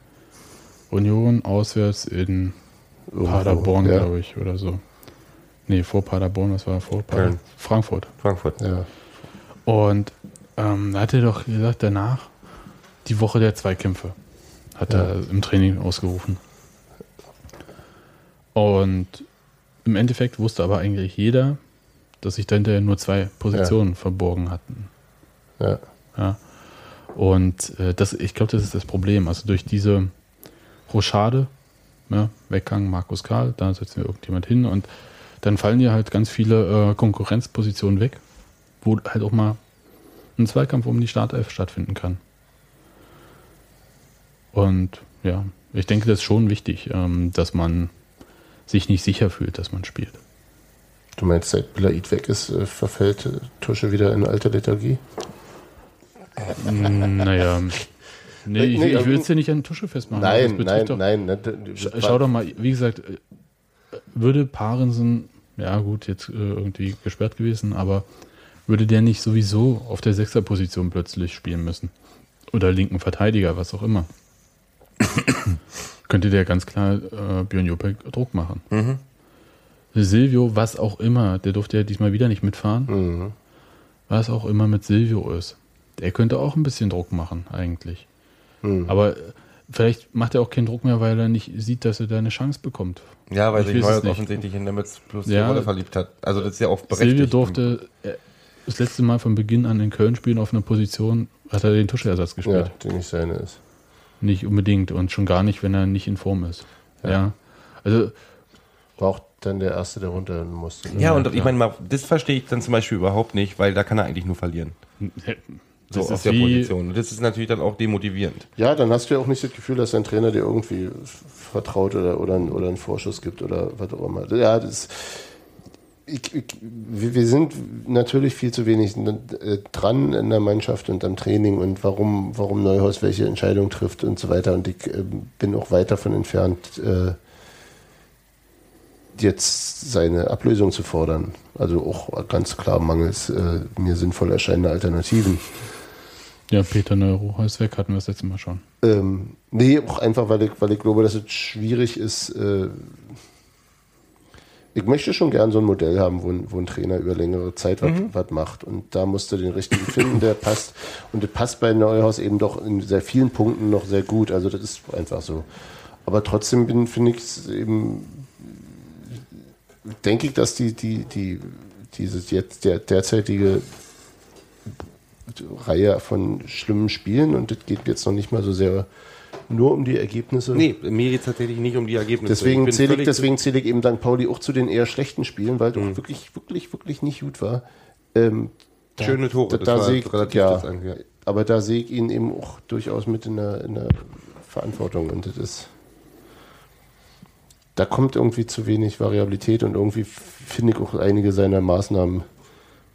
Union auswärts in Irgendwo, Paderborn, ja. glaube ich, oder so. Nee, vor Paderborn, das war vor Pader Köln. Frankfurt. Frankfurt. Ja. Und ähm, da hat er doch gesagt, danach die Woche der Zweikämpfe hat Ja. er im Training ausgerufen. Und im Endeffekt wusste aber eigentlich jeder, dass sich dahinter nur zwei Positionen verborgen hatten. Ja. Ja. Und äh, das, ich glaube, das ist das Problem. Also durch diese Rochade, ja, Weggang Markus Karl, da setzen wir irgendjemand hin und dann fallen dir halt ganz viele äh, Konkurrenzpositionen weg, wo halt auch mal ein Zweikampf um die Startelf stattfinden kann. Und ja, ich denke, das ist schon wichtig, ähm, dass man sich nicht sicher fühlt, dass man spielt. Du meinst, seit Belaid weg ist, äh, verfällt Tusche wieder in alte Lethargie? Mm, naja. Nee, ich, Nee, ich will es ja nicht an Tusche festmachen. Nein, nein, doch- nein. ne, Schau doch mal, wie gesagt, äh, würde Parensen, ja gut, jetzt äh, irgendwie gesperrt gewesen, aber würde der nicht sowieso auf der Sechserposition plötzlich spielen müssen? Oder linken Verteidiger, was auch immer. Könnte der ganz klar äh, Björn Jopek Druck machen. Mhm. Silvio, was auch immer, der durfte ja diesmal wieder nicht mitfahren, Mhm. was auch immer mit Silvio ist. Der könnte auch ein bisschen Druck machen, eigentlich. Mhm. Aber äh, vielleicht macht er auch keinen Druck mehr, weil er nicht sieht, dass er da eine Chance bekommt. Ja, weil Ich sich nicht. offensichtlich in Nemitz plus die Ja. Rolle verliebt hat. Also das ist ja auch berechtigt. Silvio durfte äh, das letzte Mal von Beginn an in Köln spielen auf einer Position, hat er den Tuschersatz Ja, gespielt. der nicht seine ist. Nicht unbedingt und schon gar nicht, wenn er nicht in Form ist. Ja. Also, War auch dann der Erste, der runter musste. ne? Ja, und klar. ich meine, mal, das verstehe ich dann zum Beispiel überhaupt nicht, weil da kann er eigentlich nur verlieren. So das auf ist der Position. Und das ist natürlich dann auch demotivierend. Ja, dann hast du ja auch nicht das Gefühl, dass dein Trainer dir irgendwie vertraut oder, oder, einen- oder einen Vorschuss gibt oder was auch immer. Ja, das, ich, ich, wir sind natürlich viel zu wenig äh, dran in der Mannschaft und am Training und warum, warum Neuhaus welche Entscheidung trifft und so weiter. Und ich äh, bin auch weit davon entfernt, äh, jetzt seine Ablösung zu fordern. Also auch ganz klar mangels mir sinnvoll erscheinender Alternativen. ja, Peter Neuro ist weg, hatten wir das letzte Mal schon. Ähm, nee, auch einfach, weil ich, weil ich glaube, dass es schwierig ist. Äh, ich möchte schon gern so ein Modell haben, wo, ein- wo ein Trainer über längere Zeit was was macht. Und da musst du den richtigen finden, der passt. Und das passt bei Neuhaus eben doch in sehr vielen Punkten noch sehr gut. Also das ist einfach so. Aber trotzdem bin, finde ich es eben, denke ich, dass die, die, die, dieses jetzt der derzeitige Reihe von schlimmen Spielen und das geht jetzt noch nicht mal so sehr nur um die Ergebnisse. Nee, mir geht es tatsächlich nicht um die Ergebnisse. Deswegen zähle ich, deswegen zähle ich eben St. Pauli auch zu den eher schlechten Spielen, weil Mhm. doch wirklich, wirklich, wirklich nicht gut war. Ähm, da- Schöne Tore, Da, da sehe ich, relativ ja, Ange- ja. aber da sehe ich ihn eben auch durchaus mit in der, in der Verantwortung und das ist. Da kommt irgendwie zu wenig Variabilität und irgendwie finde ich auch einige seiner Maßnahmen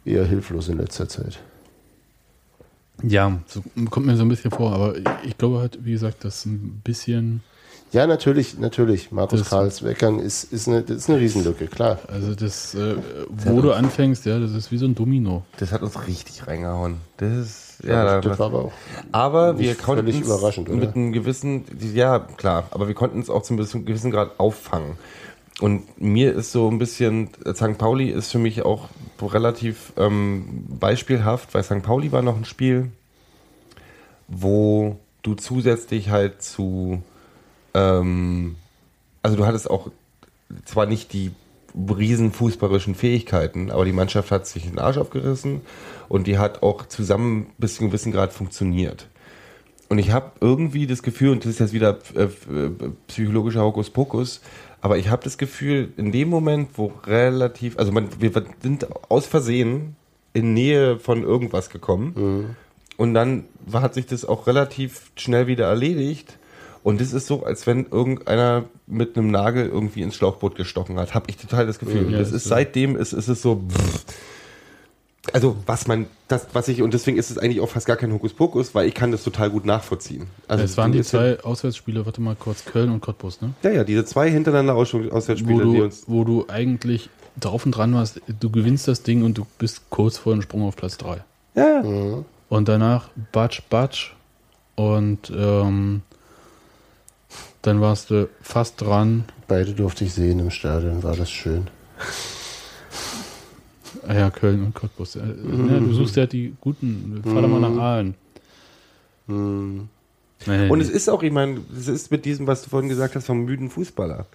eher hilflos in letzter Zeit. Ja, so kommt mir so ein bisschen vor, aber ich, glaube halt, wie gesagt, das ein bisschen, Ja, natürlich, natürlich. Markus Das- Karls Weggang ist, ist, eine, das ist eine Riesenlücke, klar. also das, äh, wo du anfängst, ja, das ist wie so ein Domino. Das hat uns richtig reingehauen. Das ist, ja, das da, war aber auch. aber wir konnten überraschend, oder? mit einem gewissen, ja klar, aber wir konnten es auch zum gewissen gewissen Grad auffangen. Und mir ist so ein bisschen, St. Pauli ist für mich auch relativ ähm, beispielhaft, weil St. Pauli war noch ein Spiel, wo du zusätzlich halt zu, ähm, also du hattest auch zwar nicht die riesen fußballerischen Fähigkeiten, aber die Mannschaft hat sich den Arsch aufgerissen und die hat auch zusammen bis zu einem gewissen Grad funktioniert. Und ich habe irgendwie das Gefühl, und das ist jetzt wieder äh, äh, psychologischer Hokuspokus, aber ich habe das Gefühl, in dem Moment, wo relativ, also man, wir sind aus Versehen in Nähe von irgendwas gekommen und dann war, hat sich das auch relativ schnell wieder erledigt. Und das ist so, als wenn irgendeiner mit einem Nagel irgendwie ins Schlauchboot gestochen hat. Habe ich total das Gefühl. Ja, das ist ist- seitdem ist, ist es so. Also was man, das, was ich, und deswegen ist es eigentlich auch fast gar kein Hokuspokus, weil ich kann das total gut nachvollziehen. Also es waren du die zwei Auswärtsspiele, warte mal kurz, Köln und Cottbus, ne? Ja, ja, diese zwei hintereinander Aus Wo Auswärtsspiele, die du, uns. wo du eigentlich drauf und dran warst, du gewinnst das Ding und du bist kurz vor dem Sprung auf Platz 3. Ja, Und danach Batsch, Batsch und ähm, dann warst du fast dran. Beide durfte ich sehen im Stadion, war das schön. Ah ja, Köln und Cottbus. Äh, ja, du suchst ja die guten. Fahr doch mal nach Aalen. Nee, Und es ist auch, ich meine, es ist mit diesem, was du vorhin gesagt hast, vom müden Fußballer.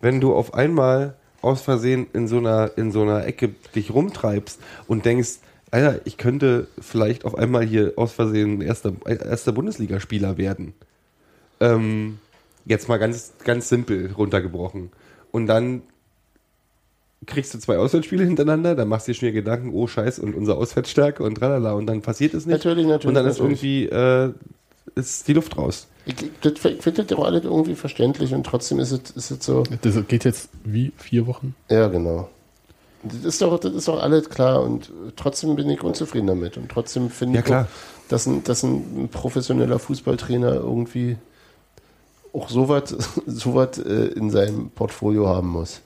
Wenn du auf einmal aus Versehen in so einer, in so einer Ecke dich rumtreibst und denkst, Alter, ich könnte vielleicht auf einmal hier aus Versehen erster, erster Bundesligaspieler werden. Ähm, jetzt mal ganz, ganz simpel runtergebrochen. Und dann kriegst du zwei Auswärtsspiele hintereinander, dann machst du dir schon wieder Gedanken, oh Scheiß, und unsere Auswärtsstärke und tralala, und dann passiert es nicht. Natürlich, natürlich, Und dann ist natürlich. irgendwie, äh, ist die Luft raus. Ich, das finde das auch alles irgendwie verständlich und trotzdem ist es, ist es so. das geht jetzt wie vier Wochen. Ja, genau. Das ist doch, das ist doch alles klar und trotzdem bin ich unzufrieden damit. Und trotzdem finde Ja, ich, klar. auch, dass ein, dass ein professioneller Fußballtrainer irgendwie auch sowas so was, äh, in seinem Portfolio haben muss.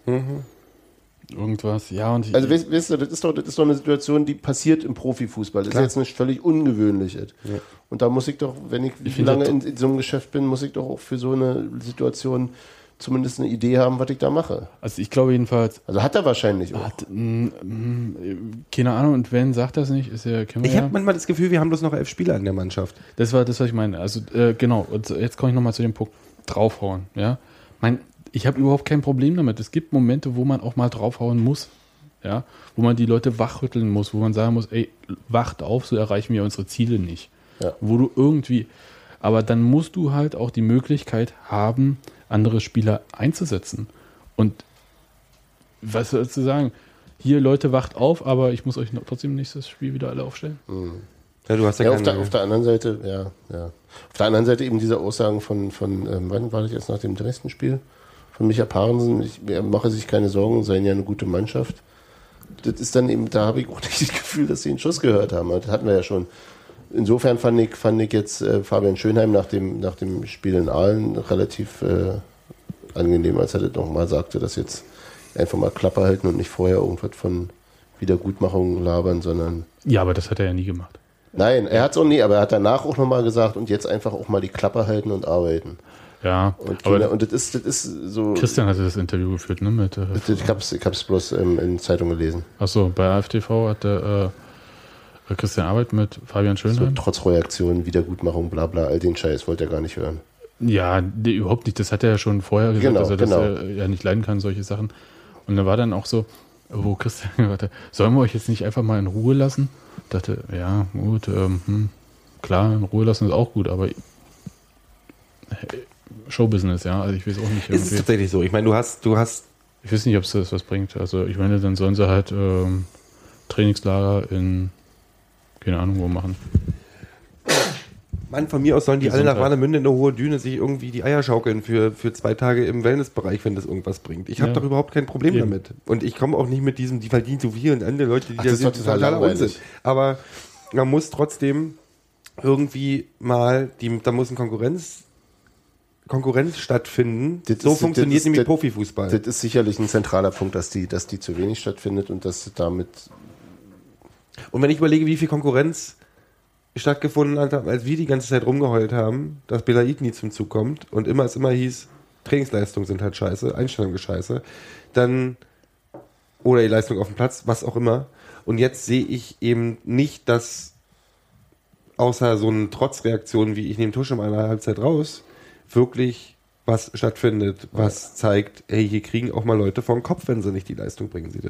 Irgendwas, ja, und Also weißt, weißt du, das ist, doch, das ist doch eine Situation, die passiert im Profifußball. Das Klar. ist jetzt nicht völlig ungewöhnliches. Und da muss ich doch, wenn ich, Ich lange in, in so einem Geschäft bin, muss ich doch auch für so eine Situation zumindest eine Idee haben, was ich da mache. also ich glaube jedenfalls, Also hat er wahrscheinlich auch. hat, mm, mm, keine Ahnung, und wenn sagt das nicht, ist ja, kennen wir Ich ja. habe manchmal das Gefühl, wir haben bloß noch elf Spieler in der Mannschaft. Das war das, was ich meine. Also, äh, genau. Und jetzt komme ich nochmal zu dem Punkt draufhauen. Ja? Mein, ich habe überhaupt kein Problem damit. Es gibt Momente, wo man auch mal draufhauen muss. Ja? Wo man die Leute wachrütteln muss, wo man sagen muss, ey, wacht auf, so erreichen wir unsere Ziele nicht. Ja. Wo du irgendwie. Aber dann musst du halt auch die Möglichkeit haben, andere Spieler einzusetzen. Und was soll ich zu sagen? Hier, Leute, wacht auf, aber ich muss euch noch trotzdem nächstes Spiel wieder alle aufstellen. Ja, du hast ja, Ja, auf der, auf der anderen Seite, ja, ja. Auf der anderen Seite eben diese Aussagen von, von ähm, wann war das jetzt nach dem Dresden-Spiel? Von Micha Parensen, ich, mache sich keine Sorgen, seien ja eine gute Mannschaft. Das ist dann eben, da habe ich auch nicht das Gefühl, dass sie einen Schuss gehört haben. Das hatten wir ja schon. Insofern fand ich, fand ich jetzt äh, Fabian Schönheim nach dem, nach dem Spiel in Aalen relativ äh, angenehm, als er das nochmal sagte, dass jetzt einfach mal Klappe halten und nicht vorher irgendwas von Wiedergutmachung labern, sondern Ja, aber das hat er ja nie gemacht. Nein, er hat es auch nie, aber er hat danach auch nochmal gesagt und jetzt einfach auch mal die Klappe halten und arbeiten. Ja, Und, aber Kinder, und das ist, das ist so. Christian hatte das Interview geführt, ne? Mit, äh, Ich hab's, ich hab's bloß ähm, in Zeitung gelesen. achso, bei AFTV hatte äh, Christian Arbeit mit Fabian So, Schönheim. trotz Reaktionen, Wiedergutmachung, bla bla, all den Scheiß wollte er gar nicht hören. ja, nee, überhaupt nicht. Das hat er ja schon vorher gesagt, Genau, dass er das genau. äh, ja nicht leiden kann, solche Sachen. Und da war dann auch so, wo Christian gesagt hat, sollen wir euch jetzt nicht einfach mal in Ruhe lassen? dachte, ja, gut, ähm, hm, klar, in Ruhe lassen ist auch gut, aber äh, Showbusiness, ja, also ich weiß auch nicht. ist es tatsächlich so. Ich meine, du hast, du hast Ich weiß nicht, ob es das was bringt. Also ich meine, dann sollen sie halt ähm, Trainingslager in keine Ahnung wo machen. Mann, von mir aus sollen die alle nach Gesundheit. Warnemünde in eine hohe Düne sich irgendwie die Eier schaukeln für, für zwei Tage im Wellnessbereich, wenn das irgendwas bringt. Ich habe Ja. doch überhaupt kein Problem Eben. damit. Und ich komme auch nicht mit diesem, die verdienen so viel und andere Leute, die Ach, da sind, total totaler. Unsinn. Aber man muss trotzdem irgendwie mal, die, da muss ein Konkurrenz, Konkurrenz stattfinden. Das so ist- funktioniert ist- nämlich das- Profifußball. Das ist sicherlich ein zentraler Punkt, dass die, dass die zu wenig stattfindet und dass damit. Und wenn ich überlege, wie viel Konkurrenz stattgefunden hat, als wir die ganze Zeit rumgeheult haben, dass Belaid nie zum Zug kommt und immer es immer hieß, Trainingsleistungen sind halt scheiße, Einstellung ist scheiße, dann oder die Leistung auf dem Platz, was auch immer. Und jetzt sehe ich eben nicht, dass außer so eine Trotzreaktion wie ich nehme Tusch in einer Halbzeit raus, wirklich was stattfindet, was zeigt, hey, hier kriegen auch mal Leute vom Kopf, wenn sie nicht die Leistung bringen, sie.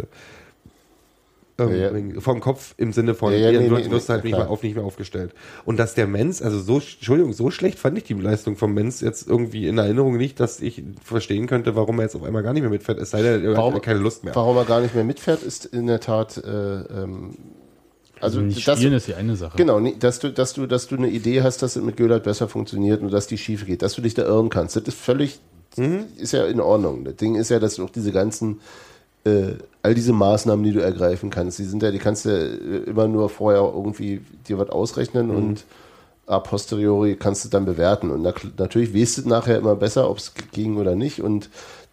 Ähm, Ja, ja. Vom Kopf im Sinne von, Ja, ja, ihr nee, nee, Lust nee, halt nicht mehr auf, nicht mehr aufgestellt. Und dass der Menz, also so, Entschuldigung, so schlecht fand ich die Leistung vom Menz jetzt irgendwie in Erinnerung nicht, dass ich verstehen könnte, warum er jetzt auf einmal gar nicht mehr mitfährt, es sei denn, er Warum- hat keine Lust mehr. Warum er gar nicht mehr mitfährt, ist in der Tat. Äh, ähm, also, Also spielen ist die eine Sache. Genau, dass du, dass du, dass du eine Idee hast, dass es mit Göllert besser funktioniert und dass die schief geht, dass du dich da irren kannst. Das ist völlig, ist ja in Ordnung. Das Ding ist ja, dass du auch diese ganzen, äh, all diese Maßnahmen, die du ergreifen kannst, die sind ja, die kannst du ja äh, immer nur vorher irgendwie dir was ausrechnen und a posteriori kannst du dann bewerten. Und na, natürlich weißt du nachher immer besser, ob es ging oder nicht. Und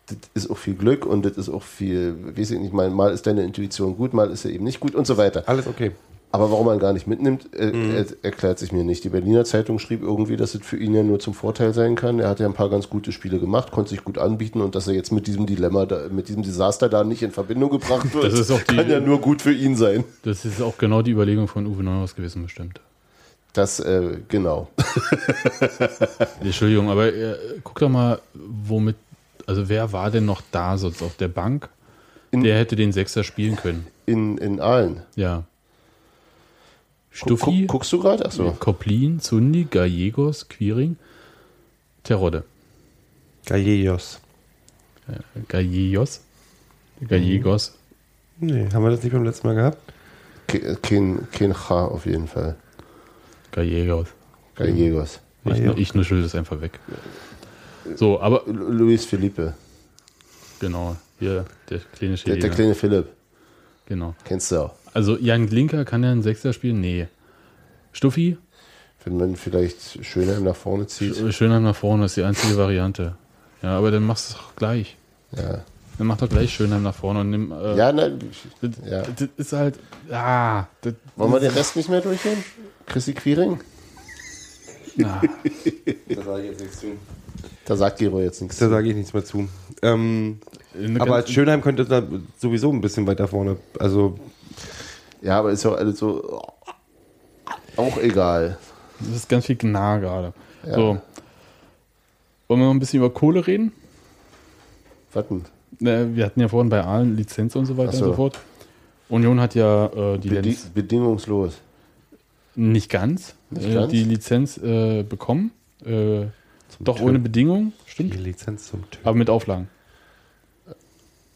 das ist auch viel Glück und das ist auch viel, weiß ich nicht, mal, mal ist deine Intuition gut, mal ist sie eben nicht gut und so weiter. Alles okay. Aber warum man gar nicht mitnimmt, äh, er, erklärt sich mir nicht. Die Berliner Zeitung schrieb irgendwie, dass es für ihn ja nur zum Vorteil sein kann. Er hat ja ein paar ganz gute Spiele gemacht, konnte sich gut anbieten und dass er jetzt mit diesem Dilemma, da, mit diesem Desaster da nicht in Verbindung gebracht wird, Das ist auch die- kann ja nur gut für ihn sein. Das ist auch genau die Überlegung von Uwe Neuhaus gewesen, bestimmt. Das, äh, genau. Entschuldigung, aber äh, guck doch mal, womit, also wer war denn noch da sonst auf der Bank? In- der hätte den Sechser spielen können. In, in Aalen. Ja. Stuffi, guck, guckst du gerade? Achso. Koplin, Zundi, Gallegos, Quiring, Terodde. Gallegos. Gallegos? Gallegos. Nee, haben wir das nicht beim letzten Mal gehabt? Ke- Kein, kein Cha auf jeden Fall. Gallegos. Gallegos. Ich, ich nuschel das einfach weg. So, aber Lu- Luis Felipe. genau, hier, der kleine Der, Chiliner. der kleine Philipp. genau. Kennst du auch. Also Jan Glinker kann ja einen Sechser spielen? Nee. Stuffi? Wenn man vielleicht Schönheim nach vorne zieht. Schönheim nach vorne ist die einzige Variante. Ja, aber dann machst du es doch gleich. Ja, Dann mach doch gleich Schönheim nach vorne und nimm. Äh, ja, nein, das, ja. das ist halt. Ah, das, Wollen wir den Rest nicht mehr durchgehen? Chrissy Quiring? na, Da sage ich jetzt nichts zu. Da sagt Gero jetzt nichts. Da sage ich nichts mehr zu. Ähm, aber als Schönheim könnte da sowieso ein bisschen weiter vorne. Also Ja, aber ist ja alles so. Auch egal. Das ist ganz viel Gnar gerade. So. Wollen wir noch ein bisschen über Kohle reden? Warten. Äh, Wir hatten ja vorhin bei Aalen Lizenz und so weiter so. und so fort. Union hat ja äh, die Bedi Lizenz bedingungslos. nicht ganz, Nicht äh, ganz? die Lizenz äh, bekommen. Äh, doch ohne Bedingung, die stimmt. Lizenz zum Typ. Aber mit Auflagen.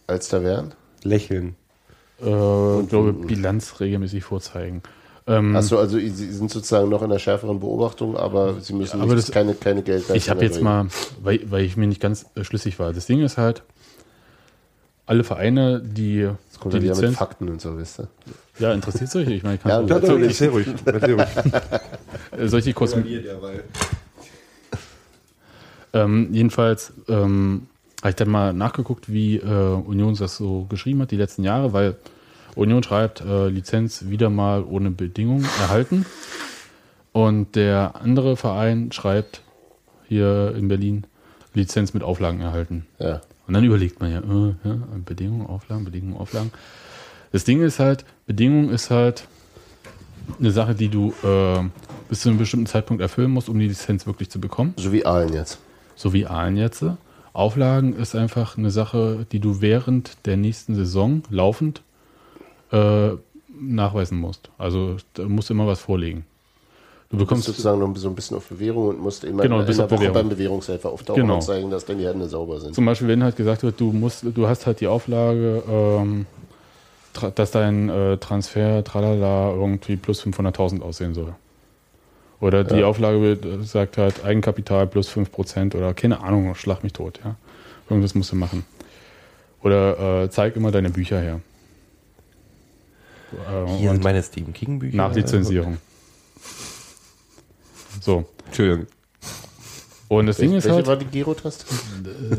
Als da wären? Lächeln. Äh, ich glaube, Bilanz regelmäßig vorzeigen. Ähm, Achso, also sie sind sozusagen noch in der schärferen Beobachtung, aber sie müssen Aber nicht, das- keine, keine Geldleistung Ich habe jetzt mal, weil, weil ich mir nicht ganz äh, schlüssig war. Das Ding ist halt, alle Vereine, die Jetzt kommt die er wieder mit Lizenz. Fakten und so, wisst ihr? Ja, interessiert euch? Ich meine, ich kann Ja, natürlich. Natürlich, sehr ruhig. Erzähl ruhig. äh, solche Kosmetik. Ähm, jedenfalls ähm, habe ich dann mal nachgeguckt, wie äh, Union das so geschrieben hat die letzten Jahre, weil Union schreibt äh, Lizenz wieder mal ohne Bedingungen erhalten und der andere Verein schreibt hier in Berlin Lizenz mit Auflagen erhalten. Ja. Und dann überlegt man ja, äh, ja Bedingungen, Auflagen, Bedingungen, Auflagen. Das Ding ist halt, Bedingung ist halt eine Sache, die du äh, bis zu einem bestimmten Zeitpunkt erfüllen musst, um die Lizenz wirklich zu bekommen. So wie Aalen jetzt. So wie Aalen jetzt. Auflagen ist einfach eine Sache, die du während der nächsten Saison laufend äh, nachweisen musst. Also musst du immer was vorlegen. Du Du kommst bekommst sozusagen noch so ein bisschen auf Bewährung und musst immer Genau, du in einer auf Woche Bewährung. beim Bewährungshelfer auftauchen Genau. und zeigen, dass deine Hände sauber sind. Zum Beispiel, wenn halt gesagt wird, du musst, du hast halt die Auflage, ähm, dass dein äh, Transfer, tralala, irgendwie plus 500.000 aussehen soll. Oder die Ja. Auflage wird, äh, sagt halt Eigenkapital plus 5% oder keine Ahnung, schlag mich tot, ja. Irgendwas musst du machen. Oder äh, zeig immer deine Bücher her. Äh, Hier sind und meine Stephen King Bücher. nach Lizenzierung. So. Entschuldigung. Und das Ding ist Welche halt. war die Giro-Taste?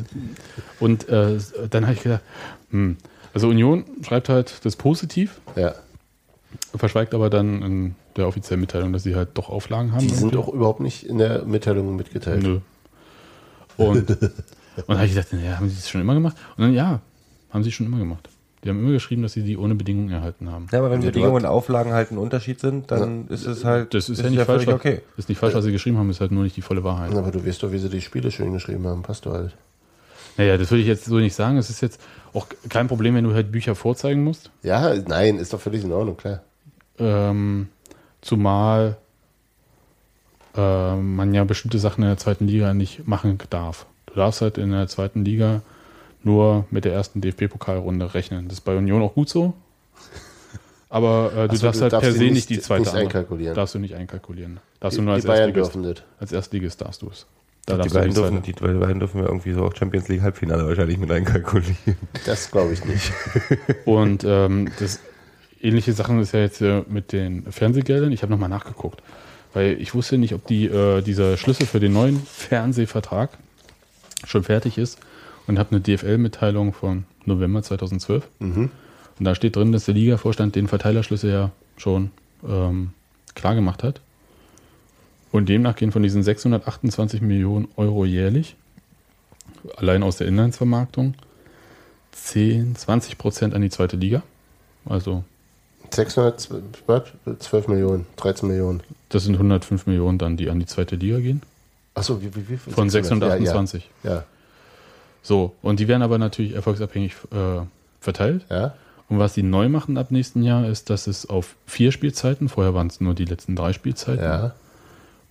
Und äh, dann habe ich gedacht, hm, also Union schreibt halt das positiv, Ja. verschweigt aber dann in der offiziellen Mitteilung, dass sie halt doch Auflagen haben. Die sind auch überhaupt nicht in der Mitteilung mitgeteilt. Nö. Und, und dann habe ich gedacht, ja, haben sie das schon immer gemacht? Und dann, ja, haben sie schon immer gemacht. Die haben immer geschrieben, dass sie die ohne Bedingungen erhalten haben. Ja, aber wenn Ja, du Bedingungen und Auflagen halt ein Unterschied sind, dann ist es halt. Das ist, ja nicht falsch. okay. Das ist nicht falsch, was sie geschrieben haben, ist halt nur nicht die volle Wahrheit. Aber du weißt doch, wie sie die Spiele schön geschrieben haben. Passt doch halt. Naja, das würde ich jetzt so nicht sagen. Es ist jetzt auch kein Problem, wenn du halt Bücher vorzeigen musst. Ja, nein, ist doch völlig in Ordnung, klar. Ähm, zumal äh, man ja bestimmte Sachen in der zweiten Liga nicht machen darf. Du darfst halt in der zweiten Liga nur mit der ersten DFB-Pokalrunde rechnen. Das ist bei Union auch gut so. Aber äh, du so, darfst du halt darfst per se nicht- nicht die zweite nicht einkalkulieren. Darfst du nicht einkalkulieren. Darfst Die, du nur als Erstligist. dürfen das. Als Erstligist darfst du es. Da Die darfst du beiden, nicht dürfen, zweite. die beiden dürfen wir irgendwie so auch Champions League Halbfinale wahrscheinlich mit einkalkulieren. Das glaube ich nicht. Und ähm, das ähnliche Sachen ist ja jetzt äh, mit den Fernsehgeldern. Ich habe nochmal nachgeguckt, weil ich wusste nicht, ob die, äh, dieser Schlüssel für den neuen Fernsehvertrag schon fertig ist und habe eine DFL-Mitteilung von November 2012. Und da steht drin, dass der Liga-Vorstand den Verteilerschlüssel ja schon ähm, klar gemacht hat. Und demnach gehen von diesen 628 Millionen Euro jährlich, allein aus der Inlandsvermarktung, 10, 20 Prozent an die zweite Liga. Also 612 Millionen, 13 Millionen. das sind 105 Millionen dann, die an die zweite Liga gehen. Achso, wie, wie, wie viel? Von 600? 628. Ja, ja. So, und die werden aber natürlich erfolgsabhängig äh, verteilt. ja. ja. Und was sie neu machen ab nächsten Jahr ist, dass es auf vier Spielzeiten, vorher waren es nur die letzten drei Spielzeiten, Ja,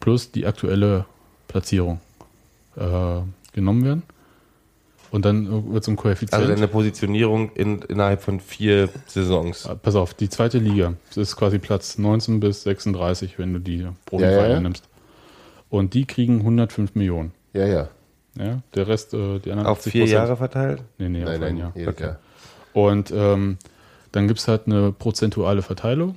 plus die aktuelle Platzierung äh, genommen werden. Und dann wird es ein Koeffizient. Also eine Positionierung in, innerhalb von vier Saisons. Ah, Pass auf, die zweite Liga. Das ist quasi Platz 19 bis 36, wenn du die Profivereine Ja, ja, ja. nimmst. Und die kriegen 105 Millionen. ja, ja. Ja, der Rest, äh, die anderen Auf 80 vier Jahre verteilt? Nee, nee, auf Nein, ein nein, Jahr. Okay. Jahr. Und ähm, dann gibt es halt eine prozentuale Verteilung.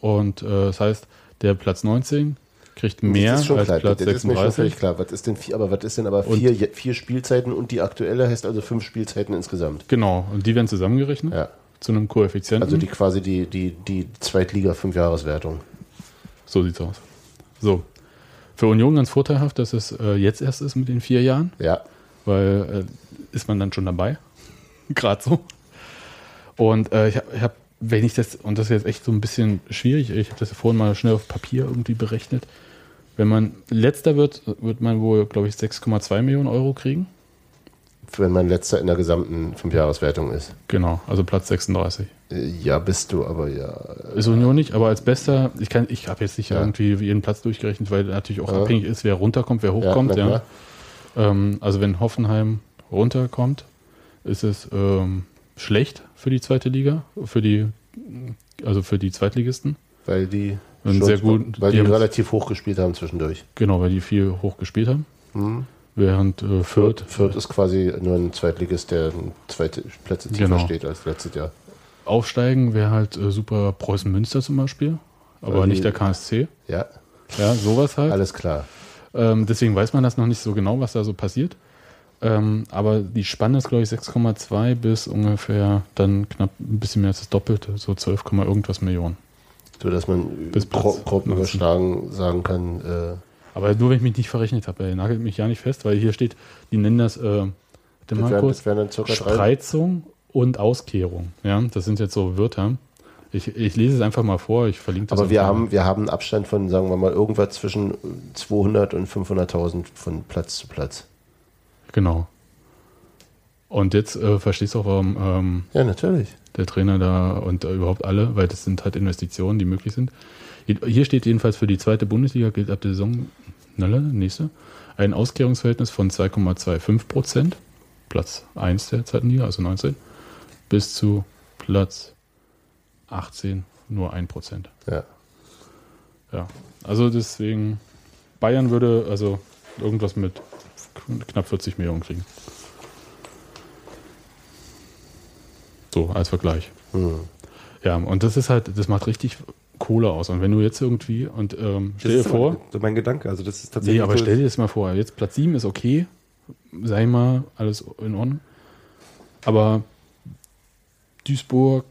Und äh, das heißt, der Platz 19 kriegt mehr das ist schon als klar. Platz das ist mir schon 36. völlig klar. Was ist denn vier, aber was ist denn aber Und- vier, vier Spielzeiten und die aktuelle heißt also fünf Spielzeiten insgesamt. Genau, und die werden zusammengerechnet Ja. zu einem Koeffizienten. Also die quasi die, die, die Zweitliga Fünfjahreswertung. so sieht's aus. So. Für Union ganz vorteilhaft, dass es äh, jetzt erst ist mit den vier Jahren, Ja. weil äh, ist man dann schon dabei. Gerade so. Und äh, ich habe, hab, wenn ich das, und das ist jetzt echt so ein bisschen schwierig, ich habe das ja vorhin mal schnell auf Papier irgendwie berechnet. Wenn man letzter wird, wird man wohl, glaube ich, 6,2 Millionen Euro kriegen. Wenn man letzter in der gesamten Fünfjahreswertung ist. Genau, also Platz 36. Äh, Ja, bist du, aber ja. Ist Union nicht, aber als bester, ich kann, ich habe jetzt nicht Ja. irgendwie jeden Platz durchgerechnet, weil natürlich auch Ja. abhängig ist, wer runterkommt, wer hochkommt. Ja. Ähm, also wenn Hoffenheim runterkommt, ist es ähm, schlecht für die zweite Liga, für die, also für die Zweitligisten. Weil die, schon- sehr gut- weil die relativ hoch gespielt haben zwischendurch. Genau, weil die viel hoch gespielt haben. Mhm. Während äh, Fürth, Fürth ist quasi nur ein Zweitligist, der zweite Plätze tiefer Genau. steht als letztes Jahr. aufsteigen wäre halt äh, super Preußen Münster zum Beispiel, aber die- nicht der KSC. Ja, Ja, sowas halt. alles klar. Ähm, deswegen weiß man das noch nicht so genau, was da so passiert. Ähm, aber die Spanne ist, glaube ich, 6,2 bis ungefähr dann knapp ein bisschen mehr als das Doppelte, so 12, Komma irgendwas Millionen. So dass man Bis grob 19. überschlagen sagen kann, äh, Aber nur, wenn ich mich nicht verrechnet habe, ey, nagelt mich ja nicht fest, weil hier steht, die nennen das, äh, das wären, das wären dann circa drei. Spreizung und Auskehrung. Ja, das sind jetzt so Wörter. Ich, ich lese es einfach mal vor, ich verlinke das. Aber wir mal. haben, wir haben einen Abstand von, sagen wir mal, irgendwas zwischen 200 und 500.000 von Platz zu Platz. Genau. Und jetzt äh, verstehst du auch, warum ähm, Ja, natürlich. Der Trainer da und äh, überhaupt alle, weil das sind halt Investitionen, die möglich sind. Hier- steht jedenfalls für die zweite Bundesliga gilt ab der Saison, schneller, nächste, ein Auskehrungsverhältnis von 2,25 Prozent, Platz 1 der zweiten Liga, also 19, bis zu Platz 18 nur 1 Prozent. Ja. Ja, also deswegen, Bayern würde also irgendwas mit knapp 40 Millionen kriegen. So, als Vergleich. Hm. Ja, und das ist halt, das macht richtig Kohle aus. Und wenn du jetzt irgendwie, und ähm, stell dir das vor, so mein Gedanke. Also das ist tatsächlich. nee, aber so, stell dir das mal vor, jetzt Platz 7 ist okay, sei mal, alles in Ordnung. Aber Duisburg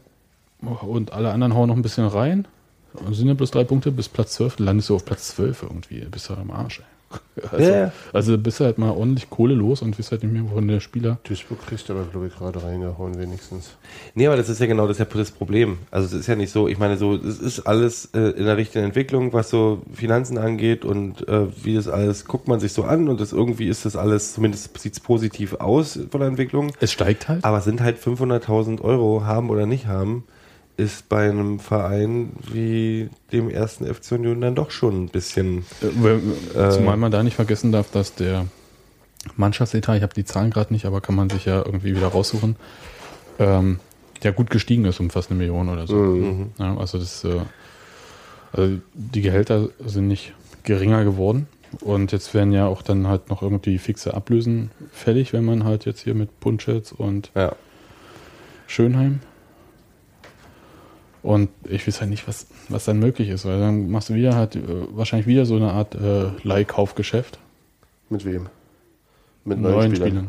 und alle anderen hauen noch ein bisschen rein. Und sind ja bloß drei Punkte bis Platz 12, dann landest du auf Platz 12 irgendwie. Bist du am Arsch, ey. Also, Ja, also bist du halt mal ordentlich Kohle los und wirst halt nicht mehr von der Spieler. Duisburg kriegt aber, glaube ich, gerade reingehauen, wenigstens. Nee, aber das ist ja genau das, ist ja das Problem. Also es ist ja nicht so, ich meine, so, es ist alles äh, in der richtigen Entwicklung, was so Finanzen angeht und äh, wie das alles, guckt man sich so an und das irgendwie ist das alles, zumindest sieht es positiv aus von der Entwicklung. Es steigt halt. Aber sind halt 500.000 Euro haben oder nicht haben, ist bei einem Verein wie dem ersten FC Union dann doch schon ein bisschen. Äh, weil- Zumal man da nicht vergessen darf, dass der Mannschaftsetat, ich habe die Zahlen gerade nicht, aber kann man sich ja irgendwie wieder raussuchen, ähm, ja gut gestiegen ist um fast eine Million oder so. Mhm. Ja, also das, äh, also die Gehälter sind nicht geringer geworden. Und jetzt werden ja auch dann halt noch irgendwie fixe Ablösen fällig, wenn man halt jetzt hier mit Punschitz und Ja. Schönheim. Und ich weiß halt nicht, was, was dann möglich ist, weil dann machst du wieder halt äh, wahrscheinlich wieder so eine Art äh, Leihkaufgeschäft Mit wem? Mit mit neuen Spielern.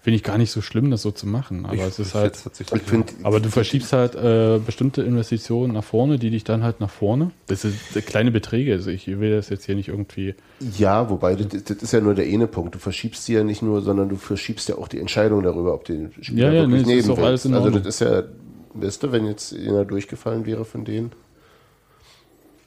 Finde ich gar nicht so schlimm, das so zu machen, aber Ich- es ist halt. finde, Aber du verschiebst halt äh, bestimmte Investitionen nach vorne, die dich dann halt nach vorne. Das sind äh, kleine Beträge. Also ich will das jetzt hier nicht irgendwie. ja, wobei, das, das ist ja nur der eine Punkt. Du verschiebst sie ja nicht nur, sondern du verschiebst ja auch die Entscheidung darüber, ob den Spieler Ja, ja, wirklich nee, nehmen willst. Also das ist ja, du, wenn jetzt einer durchgefallen wäre von denen.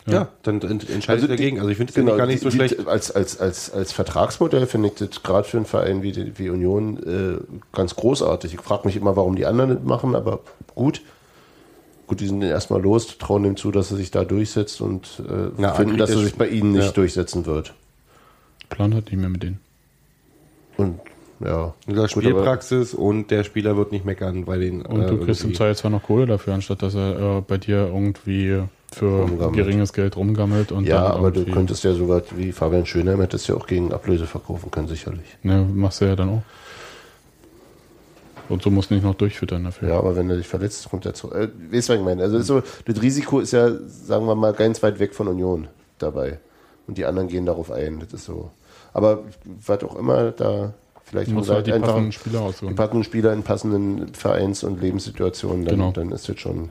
Ja, dann ent entscheide ich dagegen. Also ich finde es Genau, gar nicht so die, schlecht. Die, als, als, als, als Vertragsmodell finde ich das gerade für einen Verein wie, die, wie Union äh, ganz großartig. Ich frage mich immer, warum die anderen nicht machen, aber gut. Gut, die sind dann erstmal los, trauen dem zu, dass er sich da durchsetzt und äh, Na, finden, dass er sich bei ihnen nicht Ja. durchsetzen wird. Plan hat nicht mehr mit denen. Und ja, gut, aber- Spielpraxis und der Spieler wird nicht meckern bei den. Und äh, du kriegst im Zweifel zwar noch Kohle dafür, anstatt dass er äh, bei dir irgendwie für Rumgammelt. geringes Geld rumgammelt. Und ja, dann aber du könntest ja sogar, wie Fabian Schönheim, hättest ja auch gegen Ablöse verkaufen können, sicherlich. Ne, machst du ja dann auch. Und so musst du nicht noch durchfüttern dafür. Ja, aber wenn er sich verletzt, kommt er zurück. Äh, weißt du, was ich meine? Also so, das Risiko ist ja, sagen wir mal, ganz weit weg von Union. dabei. Und die anderen gehen darauf ein. Das ist so. Aber was auch immer da vielleicht haben halt sie die einfach passenden Spieler aussuchen. die passenden Spieler in passenden Vereins- und Lebenssituationen, dann, Genau. dann ist das schon.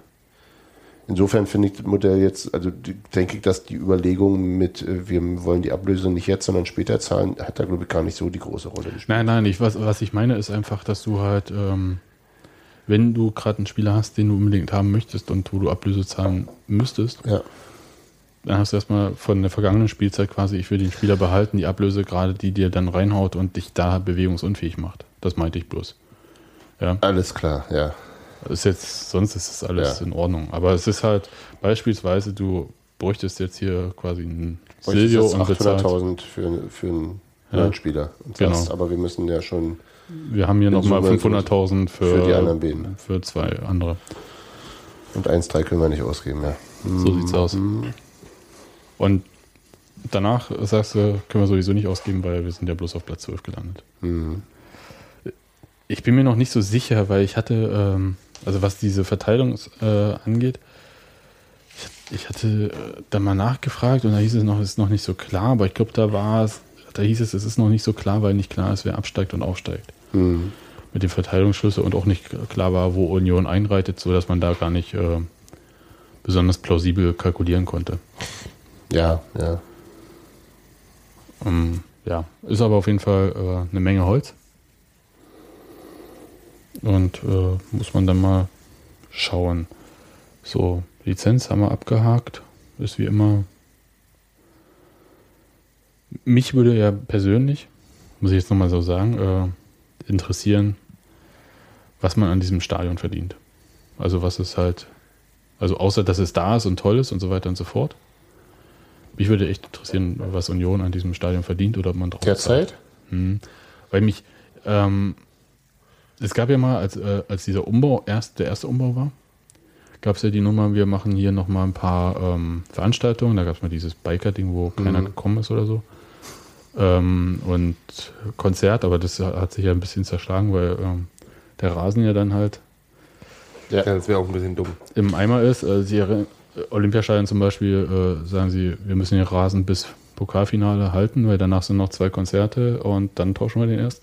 Insofern finde ich das Modell jetzt, also denke ich, dass die Überlegung mit, äh, wir wollen die Ablöse nicht jetzt, sondern später zahlen, hat da, glaube ich, gar nicht so die große Rolle gespielt. Nein, nein, ich, was, was ich meine ist einfach, dass du halt, ähm, wenn du gerade einen Spieler hast, den du unbedingt haben möchtest und wo du Ablöse zahlen müsstest, Ja. Dann hast du erstmal von der vergangenen Spielzeit quasi, ich will den Spieler behalten, die Ablöse gerade, die dir dann reinhaut und dich da bewegungsunfähig macht. Das meinte ich bloß. Ja, Alles klar, ja. ist jetzt, sonst ist es alles Ja. in Ordnung. Aber es ist halt beispielsweise, du bräuchtest jetzt hier quasi einen Heute Silvio und jetzt bezahlt. 800.000 für, für einen Ja. neuen Spieler. Und Genau. sagst, aber wir müssen ja schon Wir haben hier nochmal Summe 500.000 für, für die anderen beiden. für zwei andere. Und 1,3 können wir nicht ausgeben, ja. So sieht's aus. Mhm. Und danach sagst du, können wir sowieso nicht ausgeben, weil wir sind ja bloß auf Platz 12 gelandet. Mhm. Ich bin mir noch nicht so sicher, weil ich hatte, ähm, also was diese Verteilung äh, angeht, ich, hatte äh, da mal nachgefragt und da hieß es noch, es ist noch nicht so klar, aber ich glaube, da war es, da hieß es, es ist noch nicht so klar, weil nicht klar ist, wer absteigt und aufsteigt. Mhm. Mit dem Verteilungsschlüssel und auch nicht klar war, wo Union einreitet, sodass man da gar nicht äh, besonders plausibel kalkulieren konnte. Ja, ja. Ähm, ja, ist aber auf jeden Fall äh, eine Menge Holz. Und äh, muss man dann mal schauen. So, Lizenz haben wir abgehakt. Ist wie immer. Mich würde ja persönlich, muss ich jetzt nochmal so sagen, äh, interessieren, was man an diesem Stadion verdient. Also was es halt, also außer dass es da ist und toll ist und so weiter und so fort. Mich würde echt interessieren, was Union an diesem Stadion verdient oder ob man drauf Derzeit? hm. Weil mich, ähm, es gab ja mal, als, äh, als dieser Umbau erst der erste Umbau war, gab es ja die Nummer, wir machen hier nochmal ein paar ähm, Veranstaltungen. Da gab es mal dieses Biker-Ding, wo keiner gekommen ist oder so. Ähm, und Konzert, aber das hat sich ja ein bisschen zerschlagen, weil ähm, der Rasen ja dann halt Ja, das wäre auch ein bisschen dumm. im Eimer ist. Also sie, erinn- Olympiastadion zum Beispiel, äh, sagen sie, wir müssen den Rasen bis Pokalfinale halten, weil danach sind noch zwei Konzerte und dann tauschen wir den erst.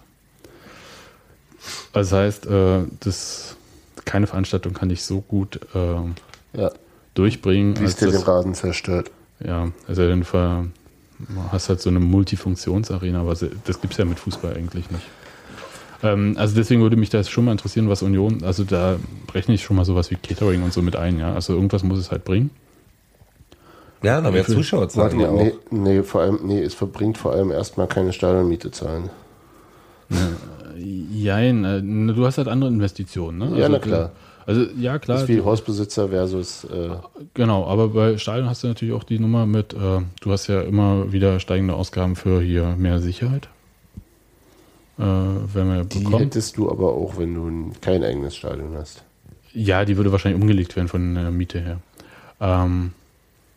Also das heißt, äh, das, keine Veranstaltung kann ich so gut äh, Ja. durchbringen. Wie als ist dir den Rasen zerstört? ja, also dann ver, hast halt so eine Multifunktionsarena, aber das gibt es ja mit Fußball eigentlich nicht. Ähm, also deswegen würde mich das schon mal interessieren, was Union, also da rechne ich schon mal sowas wie Catering und so mit ein, ja. Also irgendwas muss es halt bringen. Ja, noch mehr Zuschauer Warte zahlen ja mal, auch. nee, nee, vor allem, nee, es verbringt vor allem erstmal keine Stadionmiete zahlen. Jein, äh, ne, du hast halt andere Investitionen, ne? Ja, also, na klar. Also ja, klar. Das ist wie Hausbesitzer versus äh, Genau, aber bei Stadion hast du natürlich auch die Nummer mit, äh, du hast ja immer wieder steigende Ausgaben für hier mehr Sicherheit. Äh, wenn man die bekommt. hättest du aber auch, wenn du ein- kein eigenes Stadion hast. Ja, die würde wahrscheinlich umgelegt werden von der Miete her. Ähm,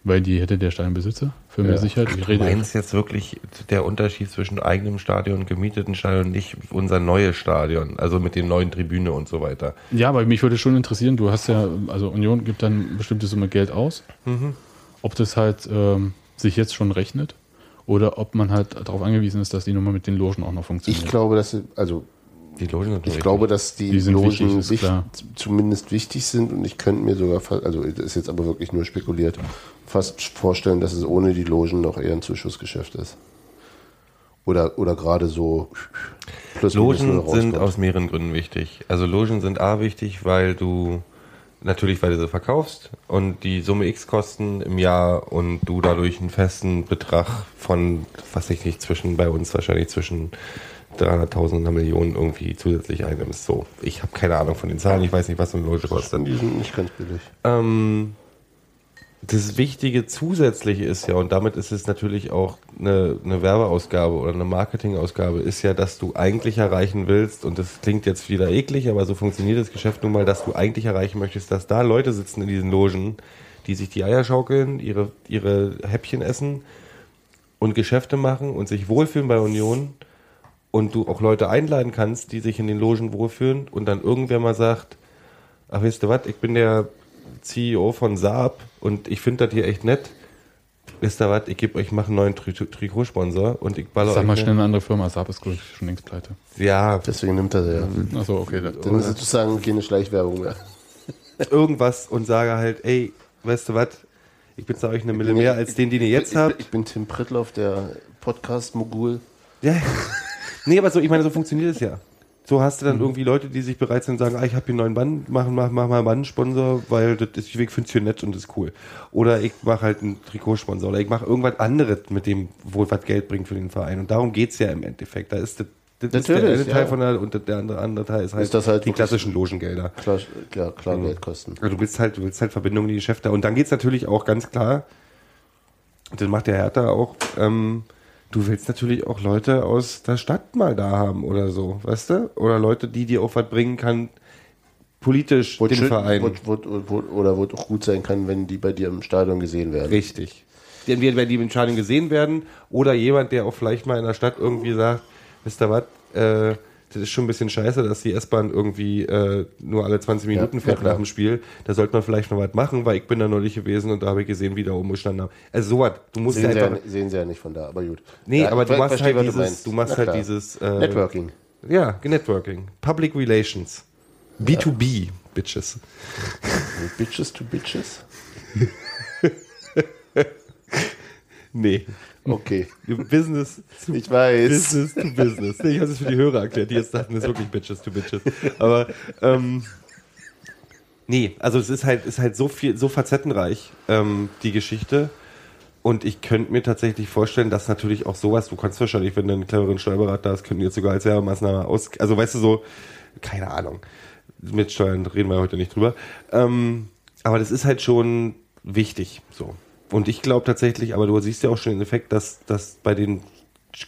weil die hätte der Stadionbesitzer für mehr Ja. Sicherheit. Ich Du rede, meinst jetzt wirklich der Unterschied zwischen eigenem Stadion und gemieteten Stadion, nicht unser neues Stadion, also mit den neuen Tribüne und so weiter. ja, aber mich würde schon interessieren, du hast ja, also Union gibt dann eine bestimmte Summe Geld aus. Mhm. Ob das halt ähm, sich jetzt schon rechnet oder ob man halt darauf angewiesen ist, dass die Nummer mit den Logen auch noch funktioniert. Ich glaube, dass, also Die Logen sind ich glaube, dass die, Die Logen wichtig, ist wich- klar. zumindest wichtig sind und ich könnte mir sogar, fa- also das ist jetzt aber wirklich nur spekuliert, fast vorstellen, dass es ohne die Logen noch eher ein Zuschussgeschäft ist. Oder, oder gerade so plus Logen sind aus mehreren Gründen wichtig. Also Logen sind A wichtig, weil du natürlich, weil du sie verkaufst und die Summe X kosten im Jahr und du dadurch einen festen Betrag von, was ich nicht, zwischen bei uns wahrscheinlich zwischen 300.000 und einer Million irgendwie zusätzlich einnimmst. So, ich habe keine Ahnung von den Zahlen, ich weiß nicht, was so eine Loge kostet. Die sind nicht ganz billig. Ähm, das Wichtige zusätzliche ist ja, und damit ist es natürlich auch eine, eine Werbeausgabe oder eine Marketingausgabe, ist ja, dass du eigentlich erreichen willst, und das klingt jetzt wieder eklig, aber so funktioniert das Geschäft nun mal, dass du eigentlich erreichen möchtest, dass da Leute sitzen in diesen Logen, die sich die Eier schaukeln, ihre, ihre Häppchen essen und Geschäfte machen und sich wohlfühlen bei Union und du auch Leute einladen kannst, die sich in den Logen wohlfühlen und dann irgendwer mal sagt, ach weißt du was, ich bin der CEO von Saab und ich finde das hier echt nett. wisst ihr was, ich gebe euch, mache einen neuen Tri Trikotsponsor und ich baller Sag mal schnell eine andere Firma. Saab ist, glaube ich, schon längst pleite. Ja, Deswegen nimmt er sie ja. Achso, okay. Dann ist es sozusagen keine Schleichwerbung mehr. irgendwas und sage halt, ey, weißt du was, ich bezahle euch eine Mille mehr als den, den ihr jetzt ich, bin- habt. Ich bin Tim Prittloff, der Podcast-Mogul. Ja. Nee, aber so, ich meine, so funktioniert es ja. So hast du dann irgendwie Leute, die sich bereit sind und sagen, ah, ich habe hier einen neuen Bann, mach, mach, mach mal einen Bannsponsor, weil das ist, ich finde es hier nett und ist cool. Oder ich mache halt einen Trikotsponsor oder ich mache irgendwas anderes mit dem, wo was Geld bringt für den Verein. Und darum geht's ja im Endeffekt. Da ist das, das ist der Natürlich, eine Teil ja. von der und der andere, andere Teil ist halt, Ist das halt die klassischen Logengelder. Klar, klar, klar Geld kosten. Also du willst halt, du willst halt Verbindungen in die Geschäfte. Und dann geht's natürlich auch ganz klar, das macht der Hertha auch, ähm, du willst natürlich auch Leute aus der Stadt mal da haben oder so, weißt du? Oder Leute, die dir auch was bringen kann, politisch Wo dem schön- Verein. Wo, wo, oder wo es auch gut sein kann, wenn die bei dir im Stadion gesehen werden. Richtig. Entweder werden die im Stadion gesehen werden oder jemand, der auch vielleicht mal in der Stadt irgendwie sagt, wisst ihr was, äh, das ist schon ein bisschen scheiße, dass die S-Bahn irgendwie äh, nur alle 20 Minuten Ja, fährt ja, nach dem Spiel. Da sollte man vielleicht noch was machen, weil ich bin da neulich gewesen und da habe ich gesehen, wie da oben gestanden haben. Also sowas. Du musst Sehen ja sie, ja, einfach... sehen sie ja nicht von da, aber gut. Nee, aber du machst halt dieses, du, machst Na halt dieses äh, Networking. Ja, Networking. Public Relations. B2B, Bitches. Bitches to Bitches? Nee. Okay. Business to Ich weiß. Business to Business. Nee, ich habe es für die Hörer erklärt, die jetzt dachten, das ist wirklich Bitches to Bitches. Aber ähm, nee, also es ist halt, ist halt so viel, so facettenreich, ähm, die Geschichte. Und ich könnte mir tatsächlich vorstellen, dass natürlich auch sowas, du kannst wahrscheinlich, wenn du einen cleveren Steuerberater hast, könnten die jetzt sogar als Werbemaßnahme aus, also weißt du so, keine Ahnung. Mit Steuern reden wir heute nicht drüber. Ähm, aber das ist halt schon wichtig, so. Und ich glaube tatsächlich, aber du siehst ja auch schon den Effekt, dass, dass bei den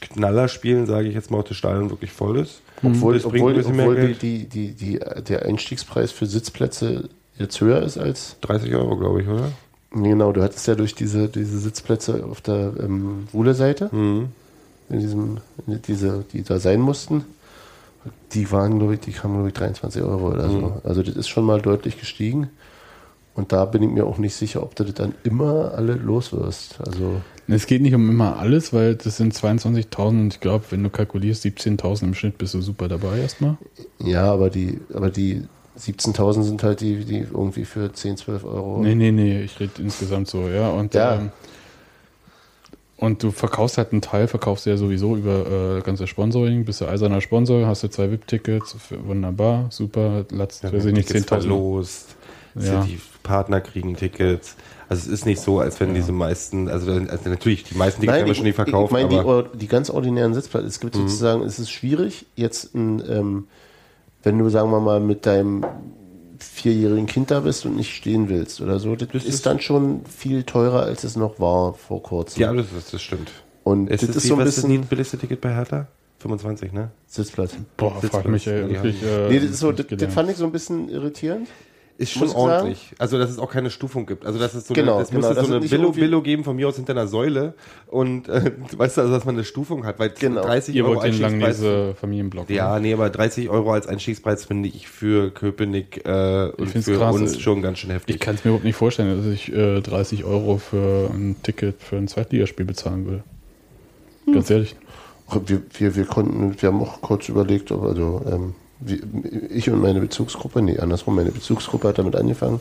Knallerspielen, sage ich jetzt mal, auch das Stadion wirklich voll ist. Obwohl, Das obwohl, obwohl die, die, die, der Einstiegspreis für Sitzplätze jetzt höher ist als. 30 Euro, glaube ich, oder? Genau, du hattest ja durch diese, diese Sitzplätze auf der ähm, Wuhle-Seite, Mhm. in diesem, in diese, die da sein mussten, die waren, glaube ich, die kamen, glaube ich, 23 Euro oder so. Mhm. Also das ist schon mal deutlich gestiegen. Und da bin ich mir auch nicht sicher, ob du das dann immer alle loswirst. Also Es geht nicht um immer alles, weil das sind 22.000 und ich glaube, wenn du kalkulierst 17.000 im Schnitt, bist du super dabei erstmal. ja, aber die, aber die 17.000 sind halt die, die irgendwie für 10, 12 Euro. Nee, nee, nee, ich rede insgesamt so, ja. Und, Ja. Ähm, und du verkaufst halt einen Teil, verkaufst du ja sowieso über äh, ganze Sponsoring, bist du eiserner Sponsor, hast du zwei VIP-Tickets, für- wunderbar, super, latzt, weiß ich nicht, Tickets 10.000. verlost. Ja. Die Partner kriegen Tickets. Also es ist nicht so, als wenn diese meisten, also, also natürlich, die meisten Tickets haben wir schon nicht verkauft, ich meine, die, die ganz ordinären Sitzplätze. Es gibt sozusagen, es ist schwierig, jetzt, ein, ähm, wenn du, sagen wir mal, mit deinem vierjährigen Kind da bist und nicht stehen willst oder so, das, ist, dann schon viel teurer, als es noch war vor kurzem. ja, das, das, das stimmt. und Ist das das ist so ein was ist bisschen das billigste Ticket bei Hertha? 25, ne? Sitzplatz. Boah, frag mich ey, Ja. wirklich. Äh, Nee, das, ist so, das, das fand ich so ein bisschen irritierend. Ist schon ich sagen? ordentlich. Also, dass es auch keine Stufung gibt. Also, dass es so Genau, eine, es genau, muss dass so eine Billo, geben von mir aus hinter einer Säule. Und, äh, weißt du, also, dass man eine Stufung hat. Weil Genau. 30 Ihr Euro wollt den Einstiegspreis. Familienblock. ne? Ja, nee, aber 30 Euro als Einstiegspreis finde ich für Köpenick äh, und für krass. uns schon ganz schön heftig. Ich kann es mir überhaupt nicht vorstellen, dass ich äh, 30 Euro für ein Ticket für ein Zweitligaspiel bezahlen will. Hm. Ganz ehrlich. Wir, wir, wir konnten, wir haben auch kurz überlegt, ob, also ähm, ich und meine Bezugsgruppe, nee, andersrum, meine Bezugsgruppe hat damit angefangen,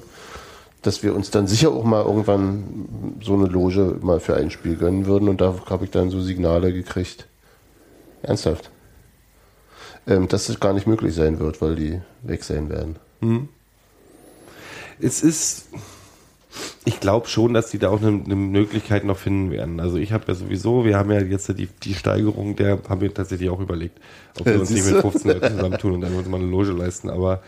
dass wir uns dann sicher auch mal irgendwann so eine Loge mal für ein Spiel gönnen würden und da habe ich dann so Signale gekriegt. Ernsthaft. Ähm, dass es gar nicht möglich sein wird, weil die weg sein werden. Es ist, ich glaube schon, dass die da auch eine, eine Möglichkeit noch finden werden. Also ich habe ja sowieso, wir haben ja jetzt die, die Steigerung, der haben wir tatsächlich auch überlegt, ob wir uns nicht mit 15 Leuten zusammentun und dann uns mal eine Loge leisten. Aber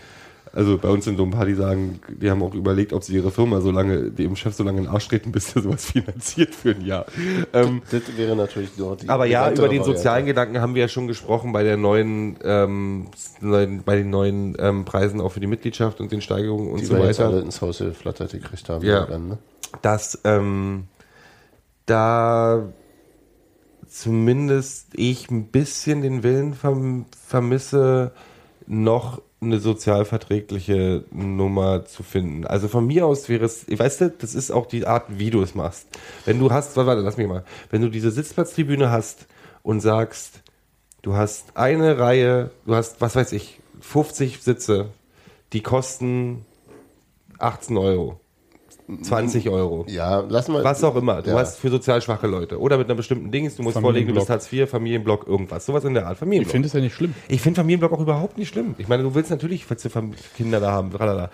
also bei uns sind so ein paar, die sagen, die haben auch überlegt, ob sie ihre Firma so lange, dem Chef so lange in den Arsch treten, bis der sowas finanziert für ein Jahr. Ähm, Das wäre natürlich nur die aber ja, über den Variante. sozialen Gedanken haben wir ja schon gesprochen bei der neuen, ähm, bei den neuen ähm, Preisen auch für die Mitgliedschaft und den Steigerungen und die so wir jetzt weiter. alle ins Haus geflattert gekriegt haben. Ja. Dann, ne? dass ähm, da zumindest ich ein bisschen den Willen verm vermisse, noch eine sozialverträgliche Nummer zu finden. Also von mir aus wäre es, weißt du, das ist auch die Art, wie du es machst. Wenn du hast, warte, lass mich mal, wenn du diese Sitzplatztribüne hast und sagst, du hast eine Reihe, du hast, was weiß ich, 50 Sitze, die kosten 18 Euro. 20 Euro. Ja, lassen wir. Was auch immer. Du Ja. hast für sozial schwache Leute. Oder mit einer bestimmten Dings, du musst vorlegen, du bist Hartz IV, Familienblock, irgendwas. Sowas in der Art. Ich Familienblock. finde es ja nicht schlimm. Ich finde Familienblock auch überhaupt nicht schlimm. Ich meine, du willst natürlich willst du Kinder da haben, tralala.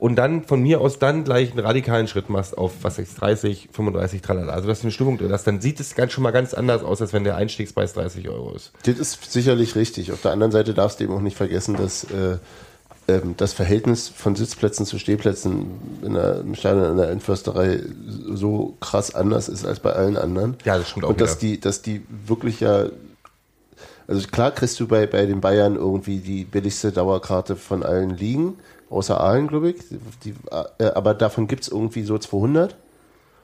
Und dann von mir aus dann gleich einen radikalen Schritt machst auf, was weiß ich, 30, 35, tralala. Also, dass du eine Stimmung drin hast, dann sieht es ganz schon mal ganz anders aus, als wenn der Einstiegspreis 30 Euro ist. Das ist sicherlich richtig. Auf der anderen Seite darfst du eben auch nicht vergessen, dass äh, das Verhältnis von Sitzplätzen zu Stehplätzen in der, im Stadion in der Endförsterei so krass anders ist als bei allen anderen. Ja, das stimmt auch Und dass wieder. die, dass die wirklich ja also klar kriegst du bei, bei den Bayern irgendwie die billigste Dauerkarte von allen Ligen, außer Aalen, glaube ich. Die, äh, aber davon gibt es irgendwie so 200.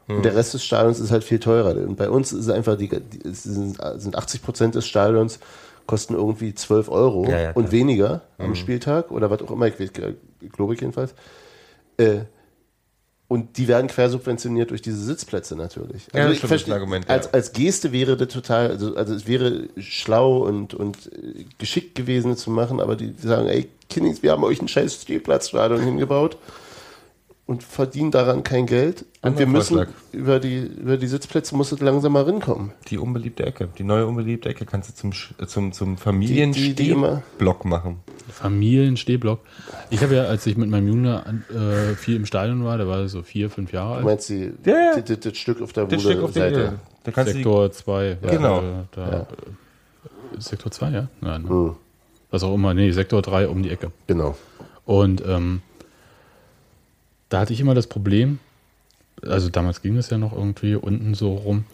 Hm. Und der Rest des Stadions ist halt viel teurer. Und bei uns ist einfach, die, die sind 80 Prozent des Stadions kosten irgendwie 12 Euro Ja, ja. Mhm. und weniger am Spieltag oder was auch immer, ich, glaube ich jedenfalls. Äh, und die werden quersubventioniert durch diese Sitzplätze natürlich. Ja, das ich verstehe- Argument, ja. als, als Geste wäre das total, also, also es wäre schlau und, und äh, geschickt gewesen zu machen, aber die sagen, ey, Kiddies, wir haben euch ein scheiß Stehplatzstadion hingebaut und verdienen daran kein Geld. Und Anderer wir müssen Vorschlag. über die, über die Sitzplätze muss es langsam mal rinkommen. Die unbeliebte Ecke, die neue unbeliebte Ecke kannst du zum, Sch- äh, zum, zum Familienstehblock machen. Familienstehblock. Ich habe ja, als ich mit meinem Junior äh, viel im Stadion war, der war so vier, fünf Jahre Du alt. meinst die, Ja, ja. die, die, das Stück auf der Das Stück auf der Seite. Da kannst du die, Sektor 2. Genau. Da, äh, Sektor 2, ja? Nein. ne? Hm, Was auch immer. Nee, Sektor 3 um die Ecke. genau. Und ähm, da hatte ich immer das Problem, also damals ging es ja noch irgendwie unten so rum.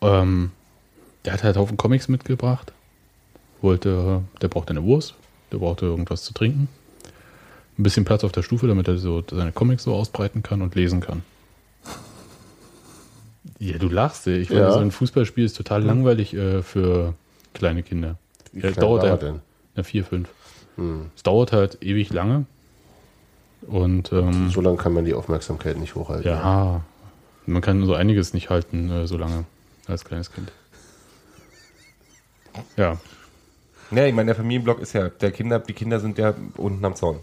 Ähm, der hat halt Haufen Comics mitgebracht. Wollte, der brauchte eine Wurst, der brauchte irgendwas zu trinken. Ein bisschen Platz auf der Stufe, damit er so seine Comics so ausbreiten kann und lesen kann. Ja, du lachst, ey. ich finde, Ja. so ein Fußballspiel ist total langweilig äh, für kleine Kinder. Wie Ja, dauert war ja. er denn? Ja, vier, fünf. Hm. Es dauert halt ewig lange. Und ähm, So lange kann man die Aufmerksamkeit nicht hochhalten. ja, man kann so einiges nicht halten, äh, so lange als kleines Kind. Ja, Ja, ich meine, der Familienblock ist ja, der Kinder, die Kinder sind ja unten am Zaun.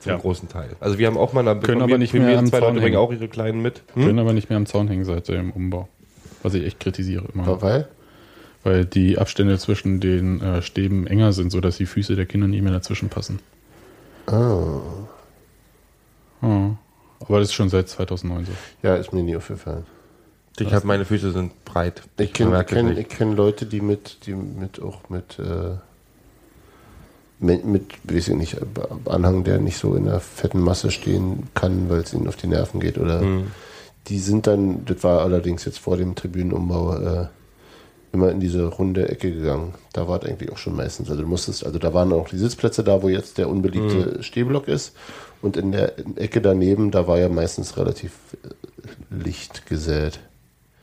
Zum Ja. großen Teil. Also wir haben auch mal eine Können aber nicht mehr am zwei Zaun Leute bringen hängen. auch ihre Kleinen mit. Hm? können aber nicht mehr am Zaun hängen seit dem Umbau. Was ich echt kritisiere immer. Weil? Weil die Abstände zwischen den äh, Stäben enger sind, sodass die Füße der Kinder nicht mehr dazwischen passen. Ah. Ja. Aber das ist schon seit 2009 so. Ja, ist mir nie aufgefallen. Ich habe meine Füße sind breit. Ich kenne merke es kenn, ich kenn Leute, die mit, die mit auch mit, äh, mit, mit, weiß ich nicht, Anhang, der nicht so in der fetten Masse stehen kann, weil es ihnen auf die Nerven geht. Oder Mhm. die sind dann, das war allerdings jetzt vor dem Tribünenumbau, äh, immer in diese runde Ecke gegangen. Da war es eigentlich auch schon meistens. Also du musstest, also da waren auch die Sitzplätze da, wo jetzt der unbeliebte Stehblock ist. Und in der Ecke daneben, da war ja meistens relativ äh, Licht gesät.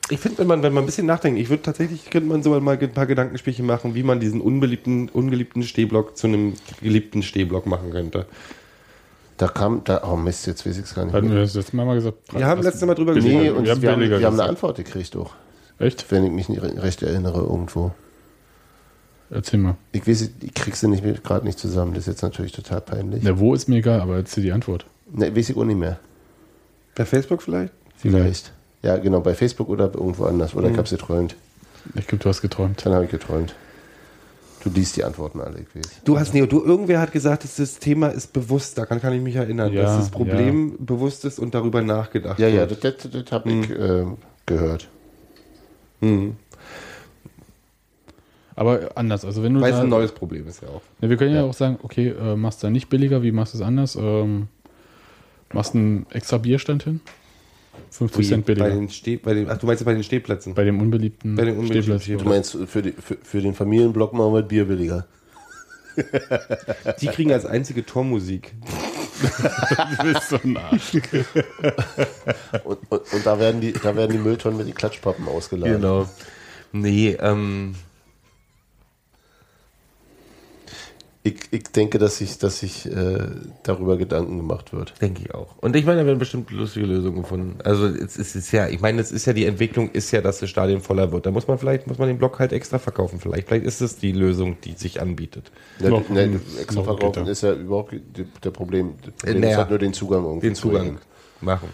Ich finde, wenn man, wenn man ein bisschen nachdenkt, ich würde tatsächlich, könnte man so mal ein paar Gedankenspielche machen, wie man diesen unbeliebten, ungeliebten Stehblock zu einem geliebten Stehblock machen könnte. Da kam, da, oh Mist, jetzt weiß ich es gar nicht Hatten mehr. wir das letzte Mal mal gesagt? Wir haben letztes Mal drüber billiger- Nee, gesprochen. und wir wir haben haben, wir haben eine. Antwort gekriegt auch. Echt? Wenn ich mich nicht re- recht erinnere irgendwo. Erzähl mal. Ich weiß, ich krieg sie nicht gerade nicht zusammen. Das ist jetzt natürlich total peinlich. Ja, wo ist mir egal, aber erzähl die Antwort. Ne, weiß ich auch nicht mehr. Bei Facebook vielleicht? Vielleicht. Ja, genau, bei Facebook oder irgendwo anders. Oder ich hab's geträumt. Ich glaube, du hast geträumt. Dann habe ich geträumt. Du liest die Antworten alle, ich weiß. Du hast, Neo, du, irgendwer hat gesagt, dass das Thema ist bewusst, daran kann ich mich erinnern, Ja, dass das Problem bewusst ist und darüber nachgedacht Ja, ja, wird. das, das, das habe ich äh, gehört. Mhm. Aber anders. Also wenn du Weil es da, ein neues Problem ist ja auch. Ja, wir können ja, auch sagen, okay, äh, machst du nicht billiger, wie machst du es anders? Ähm, machst einen extra Bierstand hin? 50 Cent Bei billiger. den Steh, bei den, ach, du meinst bei den Stehplätzen? Bei dem unbeliebten Bei den unbeliebten Stehplatz. Du meinst, für, die, für, für den Familienblock machen wir Bier billiger. Die kriegen als einzige Tormusik. Du bist so ein Arsch. Und, und, und da, werden die, da werden die Mülltonnen mit den Klatschpappen ausgeladen. Genau. Nee, ähm. Ich, ich denke, dass sich dass sich, äh, darüber Gedanken gemacht wird. Denke ich auch. Und ich meine, da werden bestimmt lustige Lösungen gefunden. Also es ist, es ist ja, ich meine, es ist ja die Entwicklung ist ja, dass das Stadion voller wird. Da muss man vielleicht, muss man den Block halt extra verkaufen. Vielleicht, vielleicht ist es die Lösung, die sich anbietet. Ja, Noch- ne, extra noch verkaufen er. ist ja überhaupt der Problem. Der Problem naja, ist halt nur den Zugang irgendwie. Den zu Zugang machen.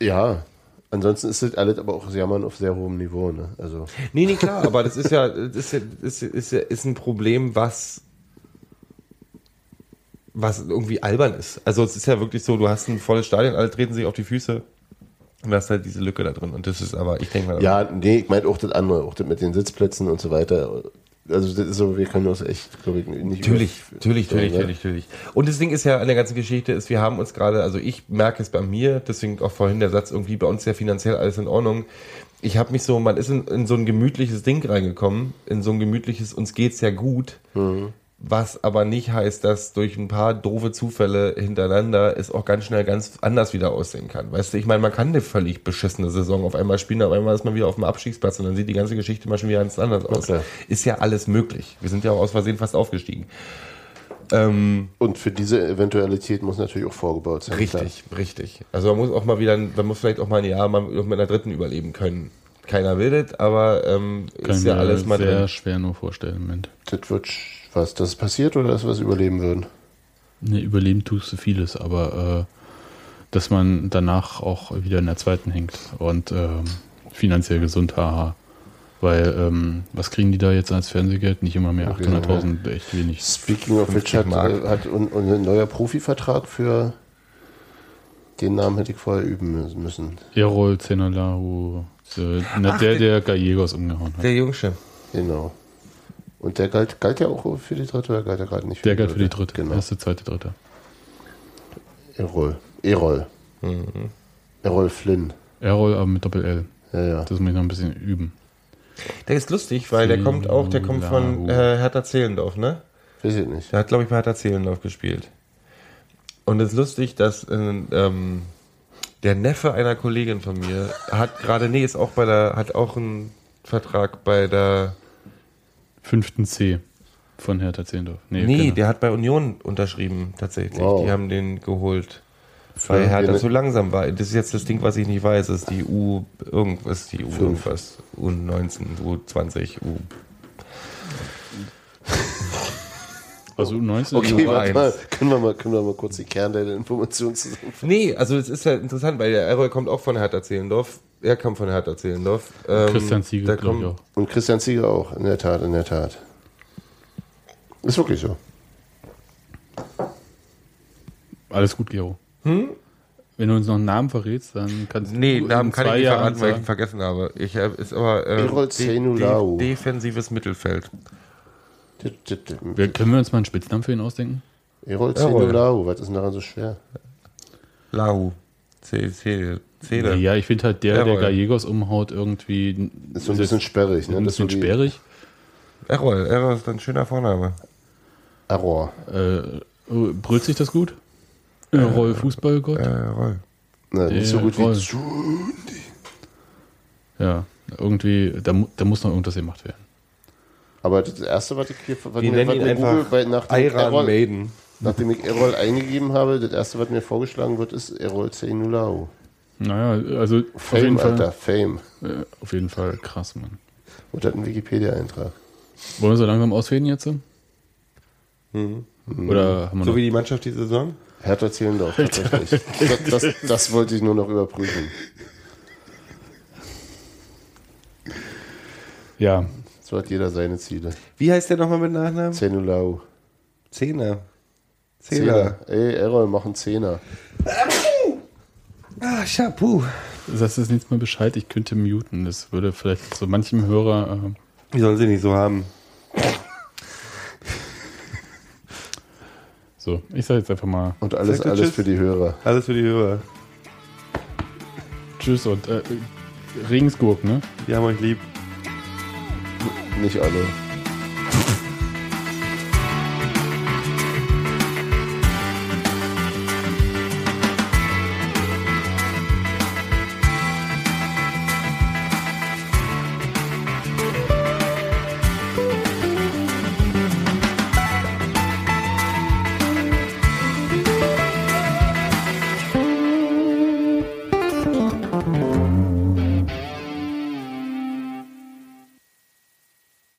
Ja. Ansonsten ist das alles aber auch Jammern auf sehr hohem Niveau. Ne? Also Nee, nee, klar, aber das ist ja, das ist ja, ist, ist, ja, ist ein Problem, was was irgendwie albern ist. Also es ist ja wirklich so, du hast ein volles Stadion, alle treten sich auf die Füße und hast halt diese Lücke da drin. Und das ist aber, ich denke mal, ja, nee, ich meine auch das andere, auch das mit den Sitzplätzen und so weiter. Also das ist so, wir können uns echt, glaube ich, nicht Natürlich, natürlich, natürlich, ne? natürlich, natürlich. Und das Ding ist ja an der ganzen Geschichte ist, wir haben uns gerade, also ich merke es bei mir, deswegen auch vorhin der Satz irgendwie bei uns ja finanziell alles in Ordnung. Ich habe mich so, man ist in, in so ein gemütliches Ding reingekommen, in so ein gemütliches, uns geht's ja gut, was aber nicht heißt, dass durch ein paar doofe Zufälle hintereinander es auch ganz schnell ganz anders wieder aussehen kann. Weißt du, ich meine, man kann eine völlig beschissene Saison auf einmal spielen, auf einmal ist man wieder auf dem Abstiegsplatz und dann sieht die ganze Geschichte mal schon wieder ganz anders aus. klar. Ist ja alles möglich. Wir sind ja auch aus Versehen fast aufgestiegen. Ähm, Und für diese Eventualität muss natürlich auch vorgebaut sein. richtig, richtig. Also man muss auch mal wieder, man muss vielleicht auch mal ein Jahr mal mit einer dritten überleben können. Keiner will das, aber ähm, Kann ist ja alles mal sehr drin. schwer nur vorstellen im Moment. Klar. Das wird was, dass es passiert oder dass wir es überleben würden? Ne, überleben tust du vieles, aber äh, dass man danach auch wieder in der zweiten hängt und ähm, finanziell gesund, haha. Weil, ähm, was kriegen die da jetzt als Fernsehgeld? Nicht immer mehr, Okay, 800.000, echt wenig. Speaking of which 50 hat, äh, hat un, un, ein neuer Profivertrag für den Namen hätte ich vorher üben mü- müssen. Errol Zenalahu, äh, na, der, der Gallegos umgehauen hat. Der Jungsche. Genau. Und der galt, galt ja auch für die dritte oder galt er gerade nicht für Der galt für die dritte, Genau. erste, zweite, dritte. Errol. Errol. Mhm. Errol Flynn. Errol, aber mit Doppel-L. Ja, ja. Das muss ich noch ein bisschen üben. Der ist lustig, weil der kommt auch, der kommt von äh, Hertha Zehlendorf, ne? Weiß ich nicht. Der hat, glaube ich, bei Hertha Zehlendorf gespielt. Und es ist lustig, dass äh, ähm, der Neffe einer Kollegin von mir hat gerade, nee, ist auch bei der, hat auch einen Vertrag bei der, Fünften C von Hertha Zehlendorf. nee, genau. der hat bei Union unterschrieben, tatsächlich. Wow. Die haben den geholt. Weil Hertha so langsam war. Das ist jetzt das Ding, was ich nicht weiß. Das ist die U, irgendwas, die U, irgendwas. U19, U20, U. Also U19 Okay, Nummer warte mal. eins. Können wir mal, können wir mal kurz die Kernteile der Informationen zusammenfassen? Nee, also es ist ja interessant, weil der Errol kommt auch von Hertha Zehlendorf. Er kommt von Hertha Zehlendorf. Ähm, Christian Ziegel, glaube ich kommt- auch. Und Christian Ziege auch, in der Tat, in der Tat. Ist wirklich so. Alles gut, Gero. Wenn du uns noch einen Namen verrätst, dann kannst Hm? Nee, du Namen in kann ich zwei nicht Jahren verraten, weil ich ihn vergessen habe. Ich äh, ist aber äh, de- de- defensives Mittelfeld. Wir, können wir uns mal einen Spitznamen für ihn ausdenken? Errol Errol. Zenulau, was ist denn daran so schwer? Lahu. C, C, C. Ja, ich finde halt der, der Jawohl. Gallegos umhaut, irgendwie Ist so ein bisschen sperrig, ne? ein Das ist so bisschen sperrig. Errol. Errol ist ein schöner Vorname. Error. Äh, brüllt sich das gut? Äh, Roll Fußballgott? Errol. Na, nicht so gut Errol. wie Zu. Ja, irgendwie, da, da muss noch irgendwas gemacht werden. Aber das erste, was ich hier was Wir nennen ihn einfach Google bei, ich Iron Errol, Maiden. Nachdem ich Errol eingegeben habe, das erste, was mir vorgeschlagen wird, ist Errol Zenulau. Naja, also auf Fame, jeden, Fall, Alter, Fame. äh, auf jeden Fall krass, Mann. Und hat einen Wikipedia-Eintrag. Wollen wir so langsam ausfäden jetzt? so? Mhm. Oder haben wir So noch? wie die Mannschaft die Saison? Hertha Zehlendorf, tatsächlich. das, das, das wollte ich nur noch überprüfen. Ja, So hat jeder seine Ziele. Wie heißt der nochmal mit Nachnamen? Zenulau. Zehner. Zehner. Ey, Errol, mach einen Zehner. Ah, Chapeau. sagst du jetzt nichts mehr Bescheid, ich könnte muten. Das würde vielleicht so manchem Hörer. Äh, Wie sollen sie nicht so haben? so, ich sage jetzt einfach mal Und alles, alles Tschüss? für die Hörer. Alles für die Hörer. Tschüss und äh, Regensburg, ne? Wir haben euch lieb. Nicht alle.